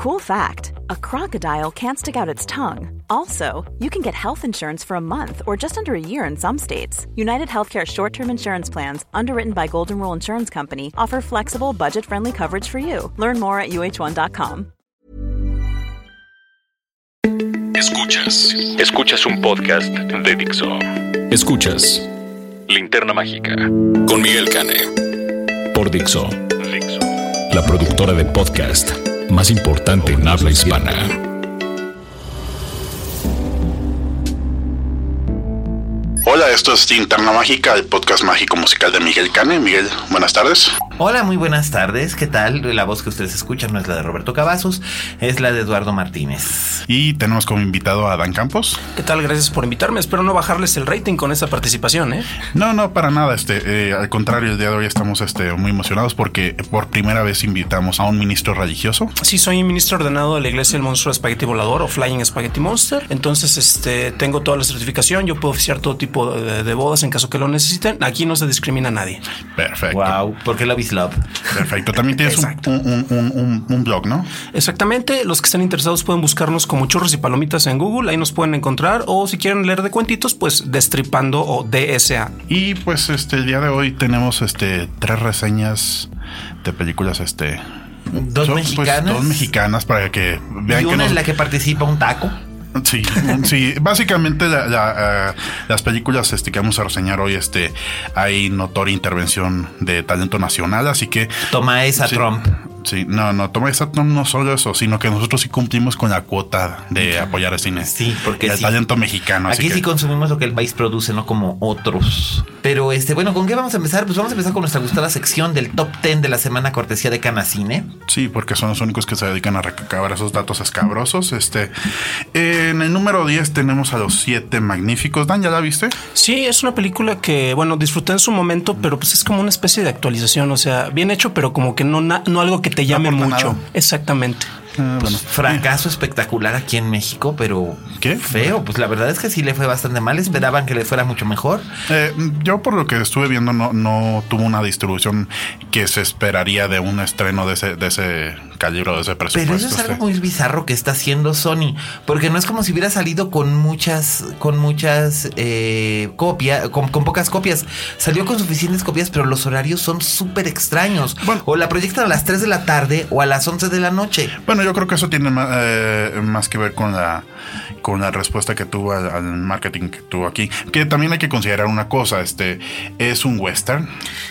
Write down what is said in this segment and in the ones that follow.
Cool fact a crocodile can't stick out its tongue. Also, you can get health insurance for a month or just under a year in some states. United Healthcare short term insurance plans, underwritten by Golden Rule Insurance Company, offer flexible, budget friendly coverage for you. Learn more at uh1.com. Escuchas. Escuchas un podcast de Dixo. Escuchas Linterna Mágica con Miguel Cane. Por Dixo. Dixo. La productora de podcast más importante en habla hispana. Hola, esto es Linterna Mágica, el podcast mágico musical de Miguel Cane. Miguel, buenas tardes. Hola, muy buenas tardes. ¿Qué tal? La voz que ustedes escuchan no es la de Roberto Cavazos, es la de Eduardo Martínez. Y tenemos como invitado a Dan Campos. ¿Qué tal? Gracias por invitarme. Espero no bajarles el rating con esa participación, ¿eh? No, no, para nada. Este, eh, al contrario, el día de hoy estamos este, muy emocionados porque por primera vez invitamos a un ministro religioso. Sí, soy ministro ordenado de la Iglesia del Monstruo Spaghetti Volador o Flying Spaghetti Monster. Entonces, este, tengo toda la certificación. Yo puedo oficiar todo tipo de, de bodas en caso que lo necesiten. Aquí no se discrimina a nadie. Perfecto. Wow, porque Love is Love. Perfecto. También tienes un, un, un, un, un blog, ¿no? Exactamente. Los que estén interesados pueden buscarnos como churros y palomitas en Google. Ahí nos pueden encontrar. O si quieren leer de cuentitos, pues Destripando o DSA. Y pues este el día de hoy tenemos este tres reseñas de películas este Dos son, pues, mexicanas. dos mexicanas para que vean y que una nos- en la que participa un taco. Sí, sí. Básicamente la- la, eh, las películas este, que vamos a reseñar hoy, este, hay notoria intervención de talento nacional, así que Toma esa Sí. Trump. Sí, no, no, toma esa no, solo eso, sino que nosotros sí cumplimos con la cuota de apoyar el cine. Sí, porque Y el sí. talento mexicano. así Aquí que- sí consumimos lo que el país produce, no como otros. Pero este, bueno, ¿con qué vamos a empezar? Pues vamos a empezar con nuestra gustada sección del top 10 de la semana cortesía de Canacine. Sí, porque son los únicos que se dedican a recabar esos datos escabrosos. Este, en el número 10 tenemos a los siete magníficos. Dan, ¿ya la viste? Sí, es una película que, bueno, disfruté en su momento, pero pues es como una especie de actualización. O sea, bien hecho, pero como que no, no algo que te llame mucho. nada. Exactamente. Ah, bueno. Fracaso espectacular aquí en México, pero ¿Qué? feo. Pues la verdad es que sí le fue bastante mal. Esperaban que le fuera mucho mejor. Eh, yo por lo que estuve viendo no, no tuvo una distribución que se esperaría de un estreno de ese, de ese calibre, de ese presupuesto. Pero eso es algo muy bizarro que está haciendo Sony, porque no es como si hubiera salido con muchas, con muchas eh, copias, con, con pocas copias. Salió con suficientes copias, pero los horarios son súper extraños. Bueno. o la proyectan a las 3 de la tarde o a las 11 de la noche. Bueno, yo creo que eso tiene más, eh, más que ver con la con la respuesta que tuvo al, al marketing que tuvo aquí. Que también hay que considerar una cosa, este es un western.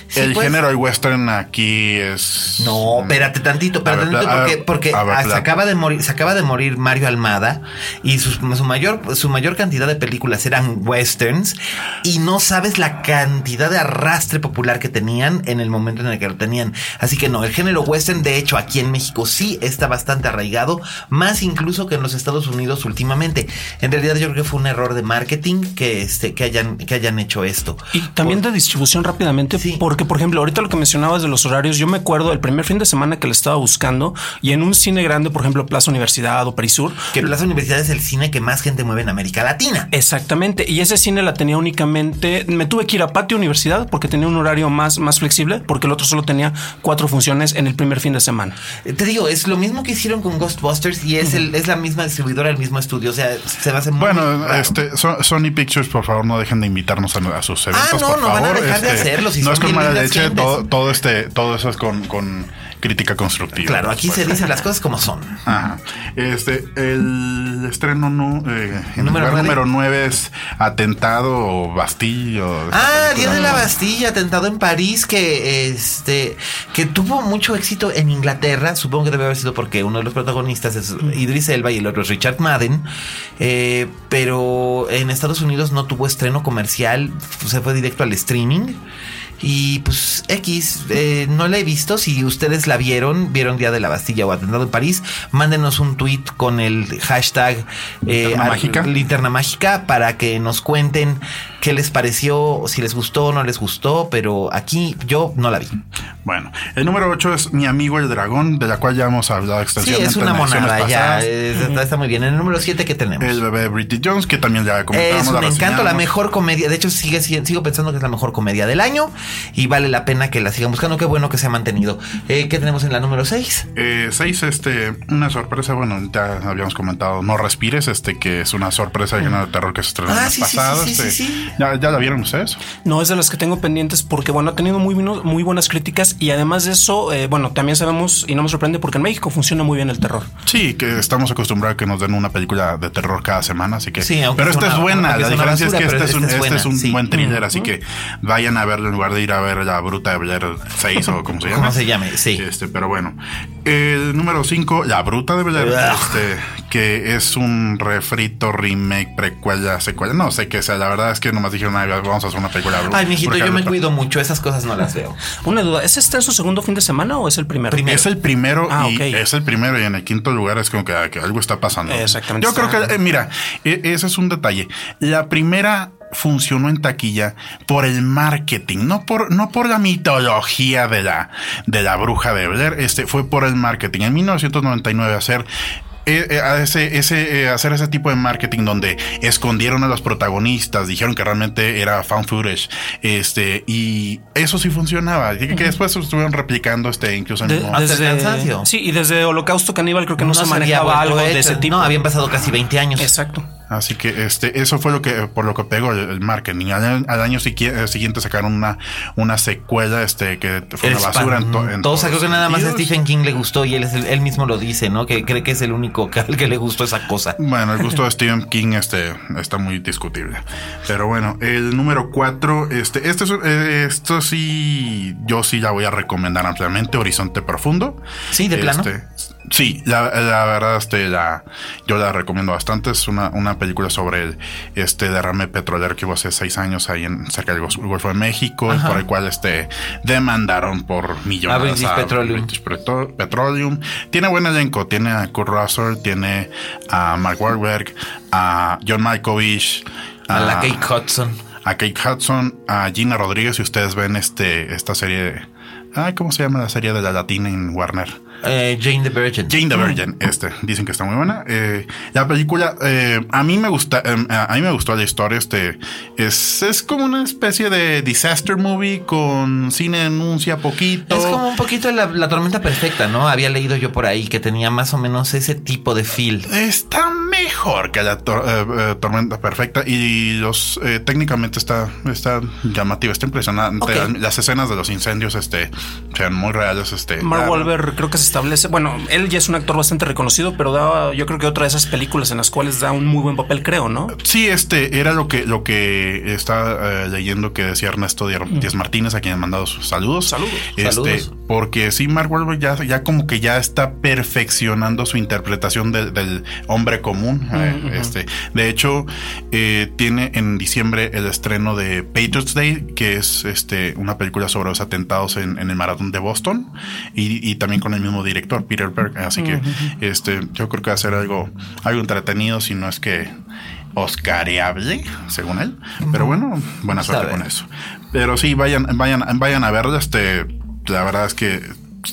Sí, el pues. género del western aquí es No, espérate tantito, ver, espérate tantito, porque, porque ver, ah, se acaba de morir, se acaba de morir Mario Almada y su, su mayor, su mayor cantidad de películas eran westerns y no sabes la cantidad de arrastre popular que tenían en el momento en el que lo tenían. Así que no, el género western, de hecho, aquí en México sí está bastante arraigado, más incluso que en los Estados Unidos últimamente. En realidad yo creo que fue un error de marketing que este, que hayan, que hayan hecho esto. Y también de distribución rápidamente, Sí. porque por ejemplo, ahorita lo que mencionabas de los horarios, yo me acuerdo el primer fin de semana que le estaba buscando y en un cine grande, por ejemplo, Plaza Universidad o Perisur, Que Plaza Universidad es el cine que más gente mueve en América Latina. Exactamente. Y ese cine la tenía únicamente. Me tuve que ir a Patio Universidad porque tenía un horario más, más flexible, porque el otro solo tenía cuatro funciones en el primer fin de semana. Eh, Te digo, es lo mismo que hicieron con Ghostbusters y es, el, es la misma distribuidora, el mismo estudio. O sea, se va a hacer muy Bueno, raro. este So- Sony Pictures, por favor, no dejen de invitarnos a, a sus eventos. Ah, no, por no van a favor. dejar de Este, hacerlo, si no son es con mala leche, todo, todo este, todo eso es con, con crítica constructiva. Claro, aquí se dicen las cosas como son. Ajá. Este, el estreno no, eh, en Número lugar número 9 es atentado o bastillo. Ah, Día de la Bastilla, atentado en París, que este que tuvo mucho éxito en Inglaterra. Supongo que debe haber sido porque uno de los protagonistas es Idris Elba y el otro es Richard Madden. Eh, pero en Estados Unidos no tuvo estreno comercial, se fue directo al streaming. Y pues X, eh, no la he visto. Si ustedes la vieron, vieron Día de la Bastilla o Atentado en París, mándenos un tweet con el hashtag eh, Linterna Mágica. Linterna Mágica para que nos cuenten qué les pareció, si les gustó o no les gustó, pero aquí yo no la vi. Bueno, el número 8 es Mi amigo el dragón, de la cual ya hemos hablado Sí, extensivamente. es una monada, ya. es- está, está muy bien. En el número 7 que tenemos. El bebé Bridget Jones, que también ya comentábamos. Es un la encanto, la mejor comedia. De hecho, sigue, sigue- sigo pensando que es la mejor comedia del año y vale la pena que la sigan buscando. Qué bueno que se ha mantenido. Eh, ¿Qué tenemos en la número 6? Eh, seis, este, una sorpresa, bueno, ya habíamos comentado, No Respires, este, que es una sorpresa de género de terror que se estrenó Ah, el sí, pasado. sí, sí, este, sí, sí. ¿Ya, ¿Ya la vieron ustedes? No es de las que tengo pendientes porque, bueno, ha tenido muy, bueno- muy buenas críticas y además de eso, eh, bueno, también sabemos y no me sorprende porque en México funciona muy bien el terror. Sí, que estamos acostumbrados a que nos den una película de terror cada semana, así que. Sí, aunque pero es esta es buena. La diferencia basura, es que este es un, esta es este es buena, un sí. buen thriller, así que vayan a verlo en lugar de ir a ver la bruta de Blair 6 o como se llama. ¿Cómo se llame? Sí. Este, pero bueno. El número 5, La Bruta de Blair, Ugh. este, que es un refrito, remake, precuela, secuela. No sé qué sea. La verdad es que nomás dijeron, "Ay, vamos a hacer una película. Ay, mijito, yo me cuido mucho. Esas cosas no las veo. Una duda, ¿es este en su segundo fin de semana o es el primero? Primero. Es el primero Ah, y ok. es el primero y en el quinto lugar es como que, que algo está pasando. Exactamente. Yo creo que, eh, mira, e- ese es un detalle. La primera funcionó en taquilla por el marketing, no por, no por la mitología de la, de la bruja de Blair, este fue por el marketing. En 1999 hacer eh, eh, a ese, ese, eh, hacer ese tipo de marketing donde escondieron a los protagonistas, dijeron que realmente era fan footage, este, y eso sí funcionaba. Y que, que después estuvieron replicando, este, incluso en De- el cansancio. sí, y desde Holocausto Caníbal creo que no, se había manejaba algo de ese tipo. No, habían pasado casi 20 años. Exacto. Así que este, eso fue lo que, por lo que pegó el, el marketing. Al, al año eh, siguiente sacaron una, una secuela, este, que fue una basura en, to- en Todos, creo que nada más a. Stephen King le gustó y él, es el- él mismo lo dice, ¿no? Que cree que es el único que, al que le gustó esa cosa. Bueno, el gusto de Stephen King este, está muy discutible. Pero bueno, el número cuatro, este, este es, eh, esto sí, yo sí la voy a recomendar ampliamente, Horizonte Profundo. Sí, de plano. Sí, la, la verdad, este, la, yo la recomiendo bastante. Es una, una película sobre el, este derrame petrolero que hubo hace seis años ahí en cerca del Golfo de México, y por el cual este demandaron por millones A British Petroleum. British Petro- Petroleum. Tiene buen elenco, tiene a Kurt Russell, tiene a Mark Wahlberg, a John Malkovich, A la Kate Hudson. a Kate Hudson, a Gina Rodríguez. Si ustedes ven este, esta serie, ah, ¿cómo se llama la serie de la latina en Warner? Eh, Jane the Virgin. Jane the Virgin, este, dicen que está muy buena. Eh, la película, eh, a mí me gusta, eh, a mí me gustó la historia, este, es, es como una especie de disaster movie con cine denuncia poquito. Es como un poquito la, la tormenta perfecta, ¿no? Había leído yo por ahí que tenía más o menos ese tipo de feel. Está mejor que la tor- eh, eh, tormenta perfecta y los eh, técnicamente está, está llamativo, está impresionante. Ok. Las, las escenas de los incendios, este, sean muy reales, este. Mark Wahlberg creo que se establece, bueno, él ya es un actor bastante reconocido, pero da, yo creo que otra de esas películas en las cuales da un muy buen papel, creo, ¿no? Sí, este era lo que lo que está eh, leyendo que decía Ernesto Dier- Díaz Martínez, a quien he mandado sus saludos. Saludos. Este, Saludos. Porque sí, Mark Wahlberg ya, ya como que ya está perfeccionando su interpretación del- del hombre común. eh, este, de hecho, eh, tiene en diciembre el estreno de Patriots Day, que es este una película sobre los atentados en, en el maratón de Boston y, y también con el mismo director, Peter Berg. Así que este, yo creo que va a ser algo, algo entretenido, si no es que oscareable, según él. Pero bueno, buena suerte con eso. Pero sí, vayan, vayan, vayan a verlo. Este, la verdad es que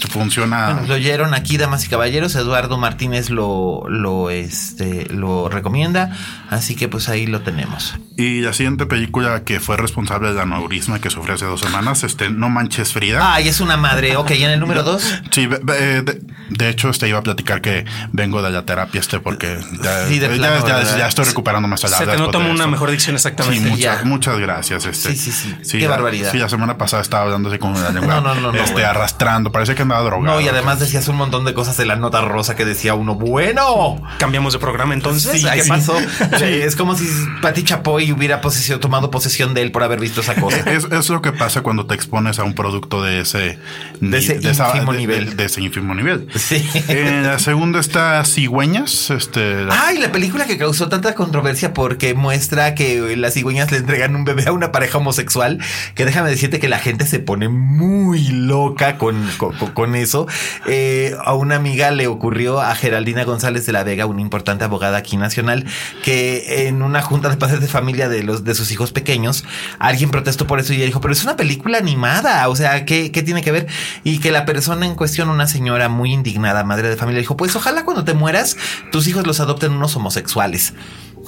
funciona. Bueno, lo oyeron aquí, damas y caballeros. Eduardo Martínez lo, lo, este, lo recomienda. Así que pues ahí lo tenemos. Y la siguiente película que fue responsable del aneurisma que sufrió hace dos semanas, este, No Manches Frida. Ay, es una madre. Ok, en el número dos. Sí, be- de, de hecho, este iba a platicar que vengo de la terapia, este, porque ya, Sí, de ya- plano, ya- ¿verdad? ya estoy recuperando más Se te nota una mejor dicción Sí, exactamente. muchas, Ya. muchas gracias. Este. Sí, sí, sí. Qué barbaridad. Sí, la semana pasada estaba hablando así con la lengua No, no, no, no, este, bueno. arrastrando. Parece que andaba drogado. No, y además decías un montón de cosas de la nota rosa que decía uno, bueno. Cambiamos de programa entonces. Sí, ¿qué sí. pasó? Es como si Pati Chapoy hubiera posesión- tomado posesión de él por haber visto esa cosa. Es, es lo que pasa cuando te expones a un producto de ese, De ese esa- ínfimo de- nivel. De, de ese ínfimo nivel. Sí. En la segunda está Cigüeñas. Este, la- Ay, la película que causó tanta controversia porque muestra que las cigüeñas le entregan un bebé a una pareja homosexual, que déjame decirte que la gente se pone muy loca con, con, con, con eso. Eh, a una amiga le ocurrió a Geraldina González de la Vega, una importante abogada aquí nacional, que en una junta de padres de familia de los de sus hijos pequeños, alguien protestó por eso y ella dijo, pero es una película animada, o sea, ¿qué, qué tiene que ver? Y que la persona en cuestión, una señora muy indignada, madre de familia, dijo, pues ojalá cuando te mueras, tus hijos los adopten unos homosexuales.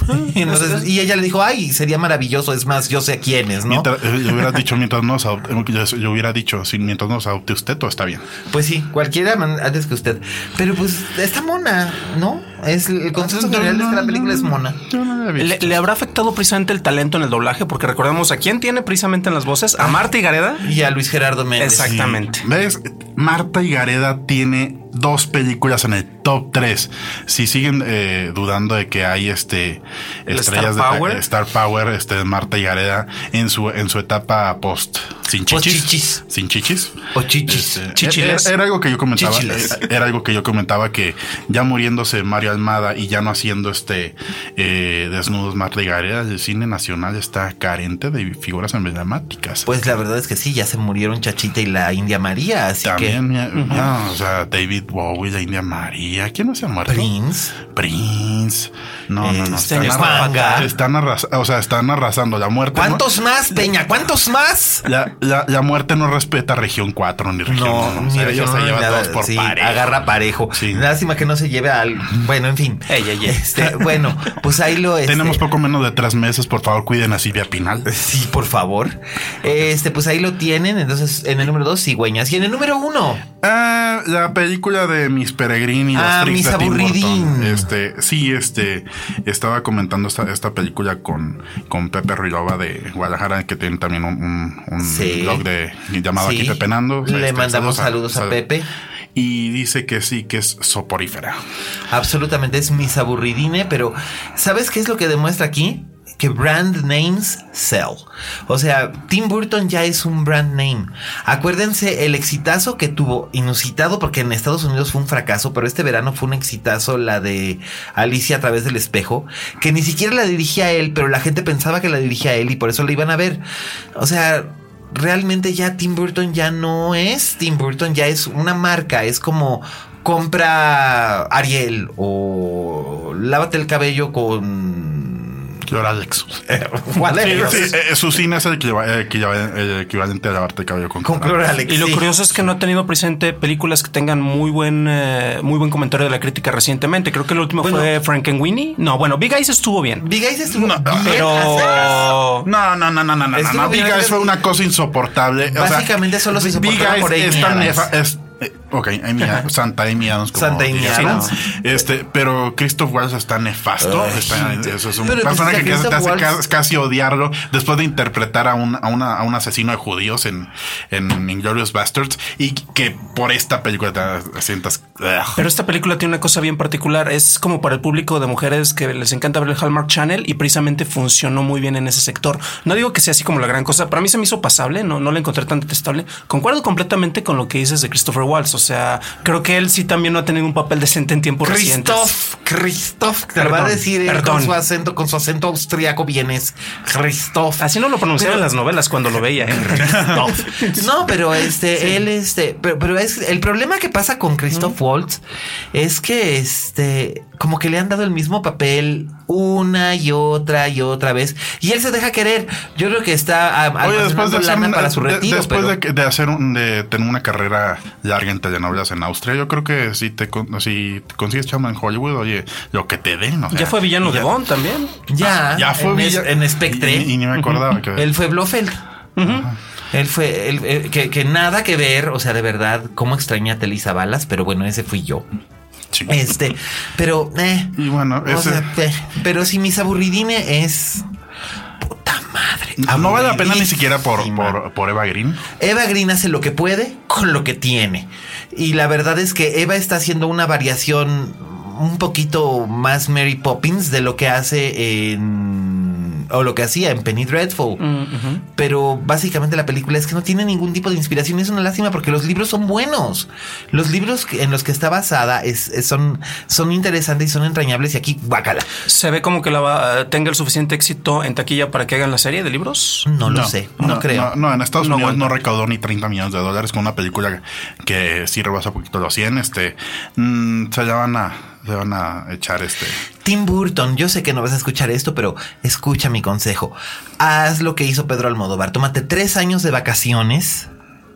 Y, entonces- y ella le dijo, ay, sería maravilloso, es más, yo sé a quiénes, ¿no? Mientras- eh, yo hubiera dicho mientras nos adopte, yo, hubiera dicho si mientras nos adopte usted todo está bien. Pues sí, cualquiera antes que usted. Pero pues está mona, ¿no? Es el consenso general es que la película es mona. Yo no la he visto. ¿Le, le habrá afectado precisamente el talento en el doblaje? Porque recordemos a quién tiene precisamente en las voces, a Marta y Gareda. Y a Luis Gerardo Méndez. Exactamente. ¿Ves? Marta y Gareda tiene dos películas en el top 3. Si siguen eh, dudando de que hay este El estrellas Star de Power. eh, Star Power, este Marta y Gareda en su en su etapa post sin chichis, chichis. sin chichis. O chichis. Este, Chichiles. Era, era algo que yo comentaba. Chichiles. Era, era algo que yo comentaba que ya muriéndose Mario Almada y ya no haciendo este eh, desnudos Gareda, el cine nacional está carente de figuras emblemáticas. Pues la verdad es que sí, ya se murieron Chachita y la India María, así También, que no, o sea, David Bowie, la India María, ¿quién no se ha muerto? Prince. Prince. No, no, no. Este, Están, Juanga. arras- están arras- o sea, están arrasando la muerte. ¿no? ¿Cuántos más, Peña? ¿Cuántos más? La, la, la muerte no respeta región 4 ni región No, 1. ni ella región, se no, lleva nada, todos por sí, parejo. agarra parejo. Sí. Lástima que no se lleve al. Bueno, en fin. Ey, ey, ey. Este, bueno, pues ahí lo este, Tenemos poco menos de tres meses, por favor, cuiden a Silvia Pinal. Sí, por favor. Este, pues ahí lo tienen. Entonces, en el número dos, cigüeñas. Y en el número uno, Ah, la película de Miss Peregrini y los Ah, tricks Miss de Tim Aburridín. Este, sí, este, estaba comentando esta, esta película con, con Pepe Ruilova de Guadalajara, que tiene también un, un, un Sí. blog de llamado Sí. Aquí Pepenando. Le mandamos saludos a Pepe. Y dice que sí, que es soporífera. absolutamente es mis aburridine, pero ¿sabes qué es lo que demuestra aquí? Que brand names sell. O sea, Tim Burton ya es un brand name. Acuérdense el exitazo que tuvo, inusitado, porque en Estados Unidos fue un fracaso, pero este verano fue un exitazo la de Alicia a través del espejo, que ni siquiera la dirigía él, pero la gente pensaba que la dirigía él y por eso la iban a ver. O sea, realmente ya Tim Burton ya no es Tim Burton, ya es una marca, es como compra Ariel o lávate el cabello con Whatever. Sí, eh, su cine es el, equiva- el el equivalente a lavarte el cabello con, con. Y lo curioso es que no ha tenido presente películas que tengan muy buen eh, muy buen comentario de la crítica recientemente. Creo que el último Bueno. fue Frankenweenie. No, bueno, Big Eyes estuvo bien. Big Eyes estuvo No, bien. Pero No, no, no, no, no, no, Big Eyes fue una cosa insoportable. O sea, Básicamente solo se Big soportaba Eyes por Amy es tan es- eh, Ok, Amy Adams, Santa Amy Adams. como Santa Amy Adams. Este, pero Christoph Waltz está nefasto. Ay, está- sí. eso es un Pero, pues, personaje es que que te hace Waltz- casi odiarlo después de interpretar a un, a una- a un asesino de judíos en, en Inglorious Bastards y que por esta película te sientas. Pero esta película tiene una cosa bien particular. Es como para el público de mujeres que les encanta ver el Hallmark Channel y precisamente funcionó muy bien en ese sector. No digo que sea así como la gran cosa. Para mí se me hizo pasable. No, no la encontré tan detestable. Concuerdo completamente con lo que dices de Christopher Waltz. O sea, creo que él sí también no ha tenido un papel decente en tiempos recientes. Christoph, Christoph, te lo va a Perdón, decir él perdón. con su acento, con su acento austriaco vienes. Christoph. Así no lo pronunciaba en las novelas cuando lo veía. ¿eh? Christoph. No, pero este, él, este, pero, pero es el problema que pasa con Christoph Waltz es que este, como que le han dado el mismo papel una y otra y otra vez y él se deja querer. Yo creo que está ah, Oye, después de, lana para su de- retiro. después pero- de, que- de hacer un- de tener una carrera larga en telenovelas en Austria, yo creo que si te con- si te consigues chamba en Hollywood, oye, lo que te den. o sea, Ya fue villano de ya- Bond también. ya, Ya fue en, villa- es- en Spectre. Y, y ni me acordaba que Él fue Blofeld. Él fue, él, eh, que, que nada que ver, o sea, de verdad, cómo extrañé a Telisa Balas, pero bueno, ese fui yo. Sí. Este, pero, eh, Y bueno, o ese- sea, eh, pero si mis aburridine es puta madre. no vale la pena ni siquiera por, por, por Eva Green. Eva Green hace lo que puede con lo que tiene. Y la verdad es que Eva está haciendo una variación un poquito más Mary Poppins de lo que hace en o lo que hacía en Penny Dreadful. Mm, Pero básicamente la película es que no tiene ningún tipo de inspiración. Es una lástima porque los libros son buenos. Los libros en los que está basada es, es- son, son interesantes y son entrañables. Y aquí, guácala. ¿Se ve como que la va- tenga el suficiente éxito en taquilla para que hagan la serie de libros? No lo sé, no, creo. No, no, en Estados No Unidos no recaudó ni 30 millones de dólares con una película que sí rebasa poquito los 100. Este, mm, se le van a, le van a echar este. Tim Burton, yo sé que no vas a escuchar esto, pero escucha mi consejo. Haz lo que hizo Pedro Almodóvar. Tómate tres años de vacaciones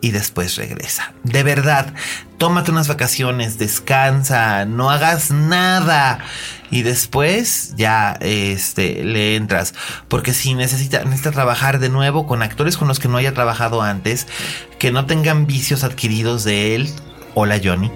y después regresa. De verdad, tómate unas vacaciones, descansa, no hagas nada. Y después ya este, le entras. Porque si necesita, necesita trabajar de nuevo con actores con los que no haya trabajado antes, que no tengan vicios adquiridos de él. Hola Johnny.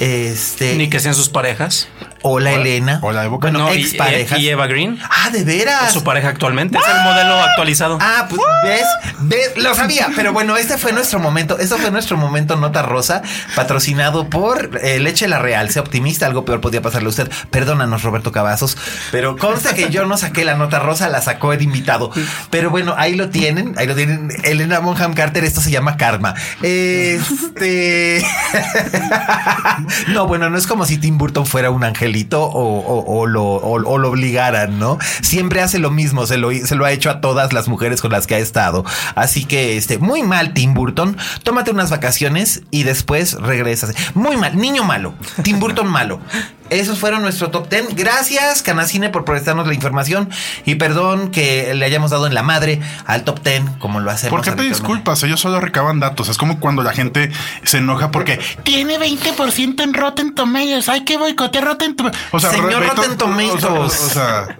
Este. Ni que sean sus parejas. Hola Elena. Hola, Evoca. Bueno, No, y- exparejas. y Eva Green. Ah, de veras. Es su pareja actualmente. Es el modelo actualizado. Ah, pues ves, ves, lo sabía, pero bueno, este fue nuestro momento, esto fue nuestro momento nota rosa, patrocinado por eh, Leche La Real. Sea optimista, algo peor podía pasarle a usted. Perdónanos, Roberto Cavazos, pero consta que yo no saqué la nota rosa, la sacó el invitado. Pero bueno, ahí lo tienen, ahí lo tienen. Elena Bonham Carter, esto se llama karma. Este. no, bueno, no es como si Tim Burton fuera un angelito o, lo, o- obligaran, ¿no? Siempre hace lo mismo, se lo, se lo ha hecho a todas las mujeres con las que ha estado. Así que, este, muy mal, Tim Burton. Tómate unas vacaciones y después regresas. Muy mal, niño malo, Tim Burton malo. Esos fueron nuestro top 10. Gracias, Canacine, por prestarnos la información. Y perdón que le hayamos dado en la madre al top 10, como lo hacemos. ¿Por qué te disculpas? Ellos solo recaban datos. Es como cuando la gente se enoja porque tiene 20% en Rotten Tomatoes. Hay que boicotear Rotten Tomatoes. O sea, Señor Rotten Tomatoes. O sea, o sea,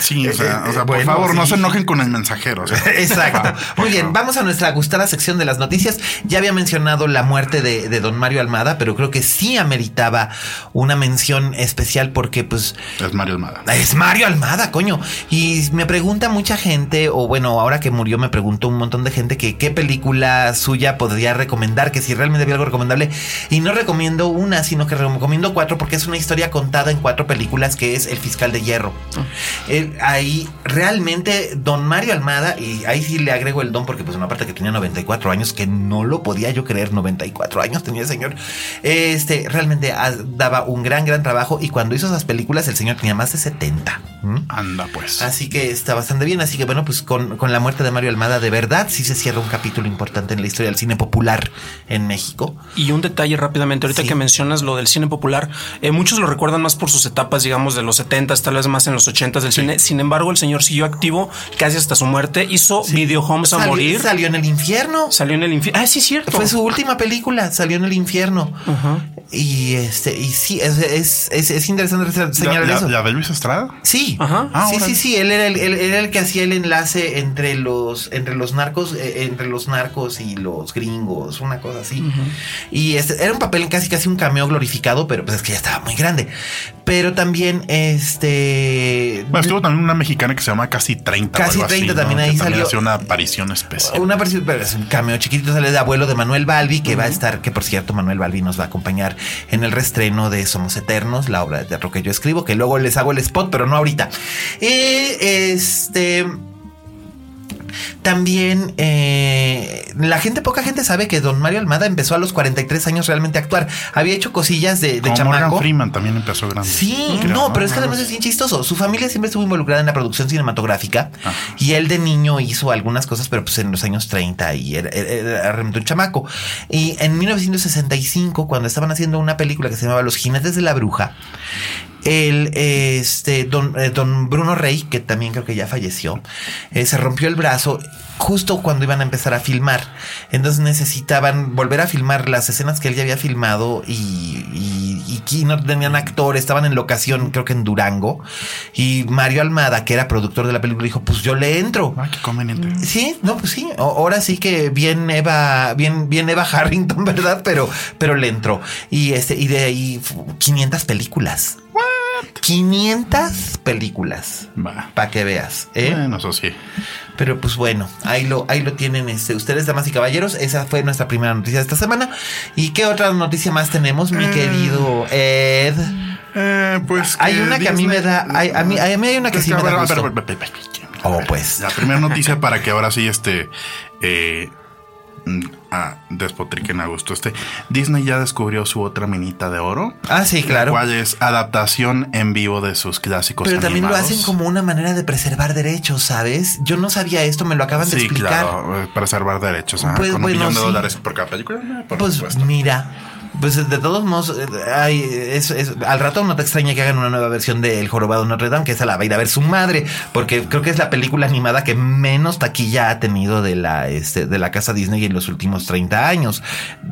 sí, o sea, o sea, por Bueno, favor, no se enojen con el mensajero. o sea. Exacto. Muy bien, vamos a nuestra gustada sección de las noticias. Ya había mencionado la muerte de, de don Mario Almada, pero creo que sí ameritaba una mención especial porque pues Es Mario Almada. es Mario Almada, coño. Y me pregunta mucha gente, o bueno, ahora que murió me preguntó un montón de gente que qué película suya podría recomendar, que si realmente había algo recomendable. Y no recomiendo una, sino que recomiendo cuatro porque es una historia contada en cuatro películas que es El Fiscal de Hierro. Él- ahí realmente don Mario Almada, y ahí sí le agrego el don porque pues una parte que tenía 94 años, que no lo podía yo creer, 94 años tenía el señor. Este realmente daba un gran, gran trabajo y cuando hizo esas películas el señor tenía más de 70. ¿m? Anda, pues. Así que está bastante bien. Así que bueno, pues con, con la muerte de Mario Almada, de verdad, sí se cierra un capítulo importante en la historia del cine popular en México. Y un detalle rápidamente, ahorita Sí. que mencionas lo del cine popular, eh, muchos lo recuerdan más por sus etapas, digamos, de los 70, tal vez más en los 80 del cine. Sin embargo, el señor siguió activo casi hasta su muerte, hizo Video Homes a morir, Salió en el infierno. salió en el infierno. Ah, sí, es cierto. Fue su última película, salió en el infierno. Y este, y sí, es, es, es, es interesante ¿La, señalar la- eso. la de Luis Estrada? Sí, Ajá. Ah, sí, sí, sí. Él era el, él era el que hacía el enlace entre los, entre los narcos, eh, entre los narcos y los gringos, una cosa así. Y este era un papel casi casi un cameo glorificado, pero pues es que ya estaba muy grande. Pero también, este, Bueno, estuvo también una mexicana que se llama Casi 30. o Casi algo así, 30 ¿no? también Que ahí salió. hacía una aparición especial. Una aparición, un cameo chiquitito, sale de abuelo de Manuel Balbi, que va a estar, que por cierto, Manuel Balbi nos va a acompañar en el reestreno de Somos Eternos, la obra de teatro que yo escribo, que luego les hago el spot, pero no ahorita. Y este. También eh, la gente, poca gente sabe que don Mario Almada empezó a los 43 años realmente a actuar. Había hecho cosillas de, de Como chamaco. Morgan Freeman también empezó grande. Sí, no, pero es que además es bien chistoso. Su familia siempre estuvo involucrada en la producción cinematográfica Ajá. y él de niño hizo algunas cosas, pero pues en los años 30 y era, era- un chamaco. Y en 1965, cuando estaban haciendo una película que se llamaba Los Jinetes de la Bruja, el este don, eh, don Bruno Rey, que también creo que ya falleció, eh, se rompió el brazo justo cuando iban a empezar a filmar. Entonces necesitaban volver a filmar las escenas que él ya había filmado y, y, no tenían actor, estaban en locación, creo que en Durango. Y Mario Almada, que era productor de la película, dijo: Pues yo le entro. Ah, qué conveniente. Sí, no, pues sí. Ahora sí que bien Eva, bien, bien Eva Harrington, ¿verdad? Pero, pero le entró. Y este, y de ahí fu- 500 películas. 500 películas. Va. Para que veas, ¿eh? Bueno, eso sí. Pero pues bueno, ahí lo, ahí lo tienen este, ustedes, damas y caballeros. Esa fue nuestra primera noticia de esta semana. ¿Y qué otra noticia más tenemos, mi querido Ed? Eh, pues. Hay una que a mí me da- hay- a mí- a mí hay una que Es sí me da gusto. Oh, pues. La primera noticia para que ahora sí este eh, ah, despotriquen a gusto. Este Disney ya descubrió su otra minita de oro. Ah, sí, La claro. cual es adaptación en vivo de sus clásicos. Pero también lo hacen como una manera de preservar derechos, ¿sabes? Yo no sabía esto, me lo acaban de Sí, explicar. claro, eh, preservar derechos. ajá, Pues, con un millón de sí. dólares por cada película. eh, por Pues supuesto. mira, pues de todos modos, eh, hay, es, es- al rato no te extraña que hagan una nueva versión de El Jorobado Notre Dame, que esa la va a ir a ver su madre, porque creo que es la película animada que menos taquilla ha tenido de la, este, de la casa Disney en los últimos 30 años.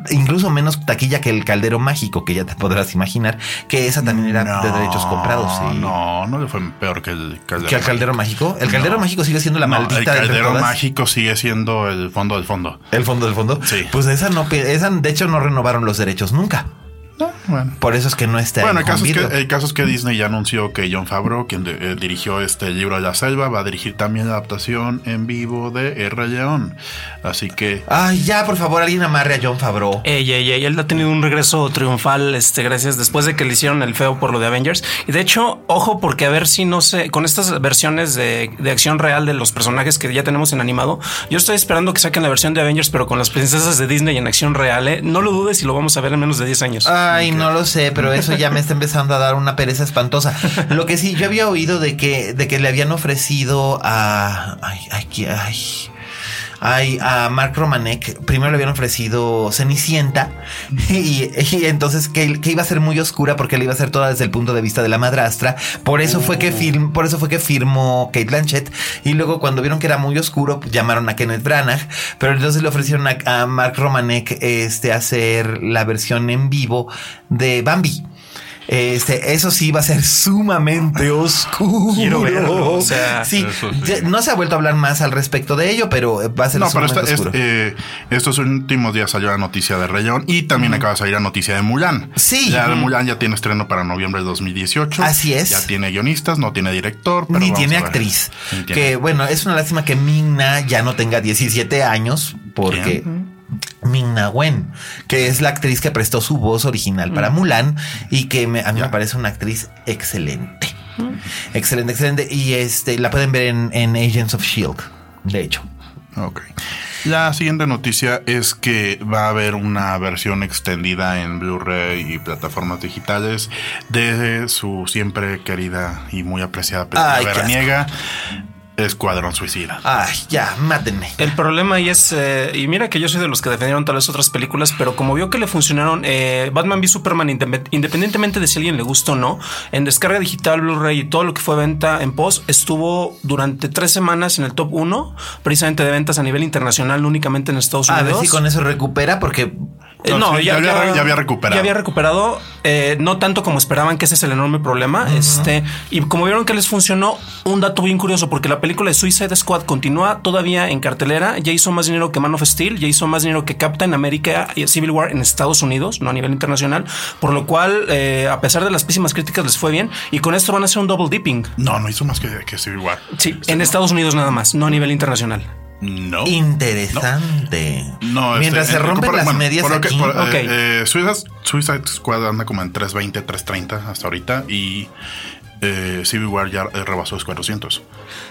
Incluso menos taquilla que El Caldero Mágico, que ya te podrás imaginar, que esa también era de derechos comprados. sí. No, no le fue peor que el caldero. ¿Que el Caldero Mágico? El Caldero No. Mágico sigue siendo la No, maldita El caldero mágico sigue siendo el fondo del fondo. El fondo del fondo. Sí. Pues esa no, esa de hecho no renovaron los derechos nunca. No, bueno. Por eso es que no está Bueno, en el caso, es que, el caso es que Disney ya anunció que John Favreau, quien de- eh, dirigió este libro de la selva, va a dirigir también la adaptación en vivo de El Rey León. Así que Ay, ya, por favor, alguien amarre a John Favreau. Ey, ey, ey, él ha tenido un regreso triunfal, este, gracias, después de que le hicieron el feo por lo de Avengers. Y de hecho, ojo, porque a ver si no sé, con estas versiones de, de acción real de los personajes que ya tenemos en animado, yo estoy esperando que saquen la versión de Avengers, pero con las princesas de Disney en acción real, ¿eh? No lo dudes y lo vamos a ver en menos de 10 años. Ay, no lo sé, pero eso ya me está empezando a dar una pereza espantosa. Lo que sí, yo había oído de que, de que le habían ofrecido a. Ay, ay, ay. Ay, a Mark Romanek, primero le habían ofrecido Cenicienta y, y entonces que, que iba a ser muy oscura porque le iba a ser toda desde el punto de vista de la madrastra. Por eso fue que film, por eso fue que firmó Kate Blanchett y luego cuando vieron que era muy oscuro pues, llamaron a Kenneth Branagh, pero entonces le ofrecieron a, a Mark Romanek este hacer la versión en vivo de Bambi. Este, eso sí va a ser sumamente oscuro. Quiero verlo, o sea, sí, eso sí. ya no se ha vuelto a hablar más al respecto de ello, pero va a ser No, pero sumamente esta- es- oscuro. eh, estos últimos días salió la noticia de Rey León y también acaba de salir la noticia de Mulan. Sí. Ya de. Mulan ya tiene estreno para noviembre de 2018. Así es. Ya tiene guionistas, no tiene director. Pero Ni tiene actriz. Ni tiene. Que bueno, es una lástima que Mingna ya no tenga 17 años porque Wen, que es la actriz que prestó su voz original para Mulan y que me- a mí me parece una actriz excelente. Excelente, excelente. Y este la pueden ver en, en Agents of Shield, de hecho. Ok. La siguiente noticia es que va a haber una versión extendida en Blu-ray y plataformas digitales de su siempre querida y muy apreciada película Ay, veraniega, Escuadrón Suicida. Ay, ya, mátenme. El problema ahí es, eh, y mira que yo soy de los que defendieron tal vez otras películas, pero como vio que le funcionaron eh, Batman v Superman, indep- independientemente de si a alguien le gusta o no, en descarga digital, Blu-ray y todo lo que fue venta en post, estuvo durante tres semanas en el top 1, precisamente de ventas a nivel internacional, no únicamente en Estados A Unidos. ver si con eso recupera porque No, sí, ya había- ya había recuperado. Ya había recuperado, eh, no tanto como esperaban, que ese es el enorme problema. Este, y como vieron que les funcionó, un dato bien curioso, porque la película de Suicide Squad continúa todavía en cartelera, ya hizo más dinero que Man of Steel, ya hizo más dinero que Captain America y Civil War en Estados Unidos, no a nivel internacional, por lo cual, eh, a pesar de las pésimas críticas, les fue bien. Y con esto van a hacer un double dipping. No, no hizo más que, que Civil War. Sí, en Estados Unidos nada más, no a nivel internacional. No. interesante. No, Mientras este, se eh, rompen por- las bueno, medias por aquí. por, eh, Ok. eh, Suicide, Suicide Squad anda como en 320, 330 hasta ahorita y eh, Civil War ya eh, rebasó los 400.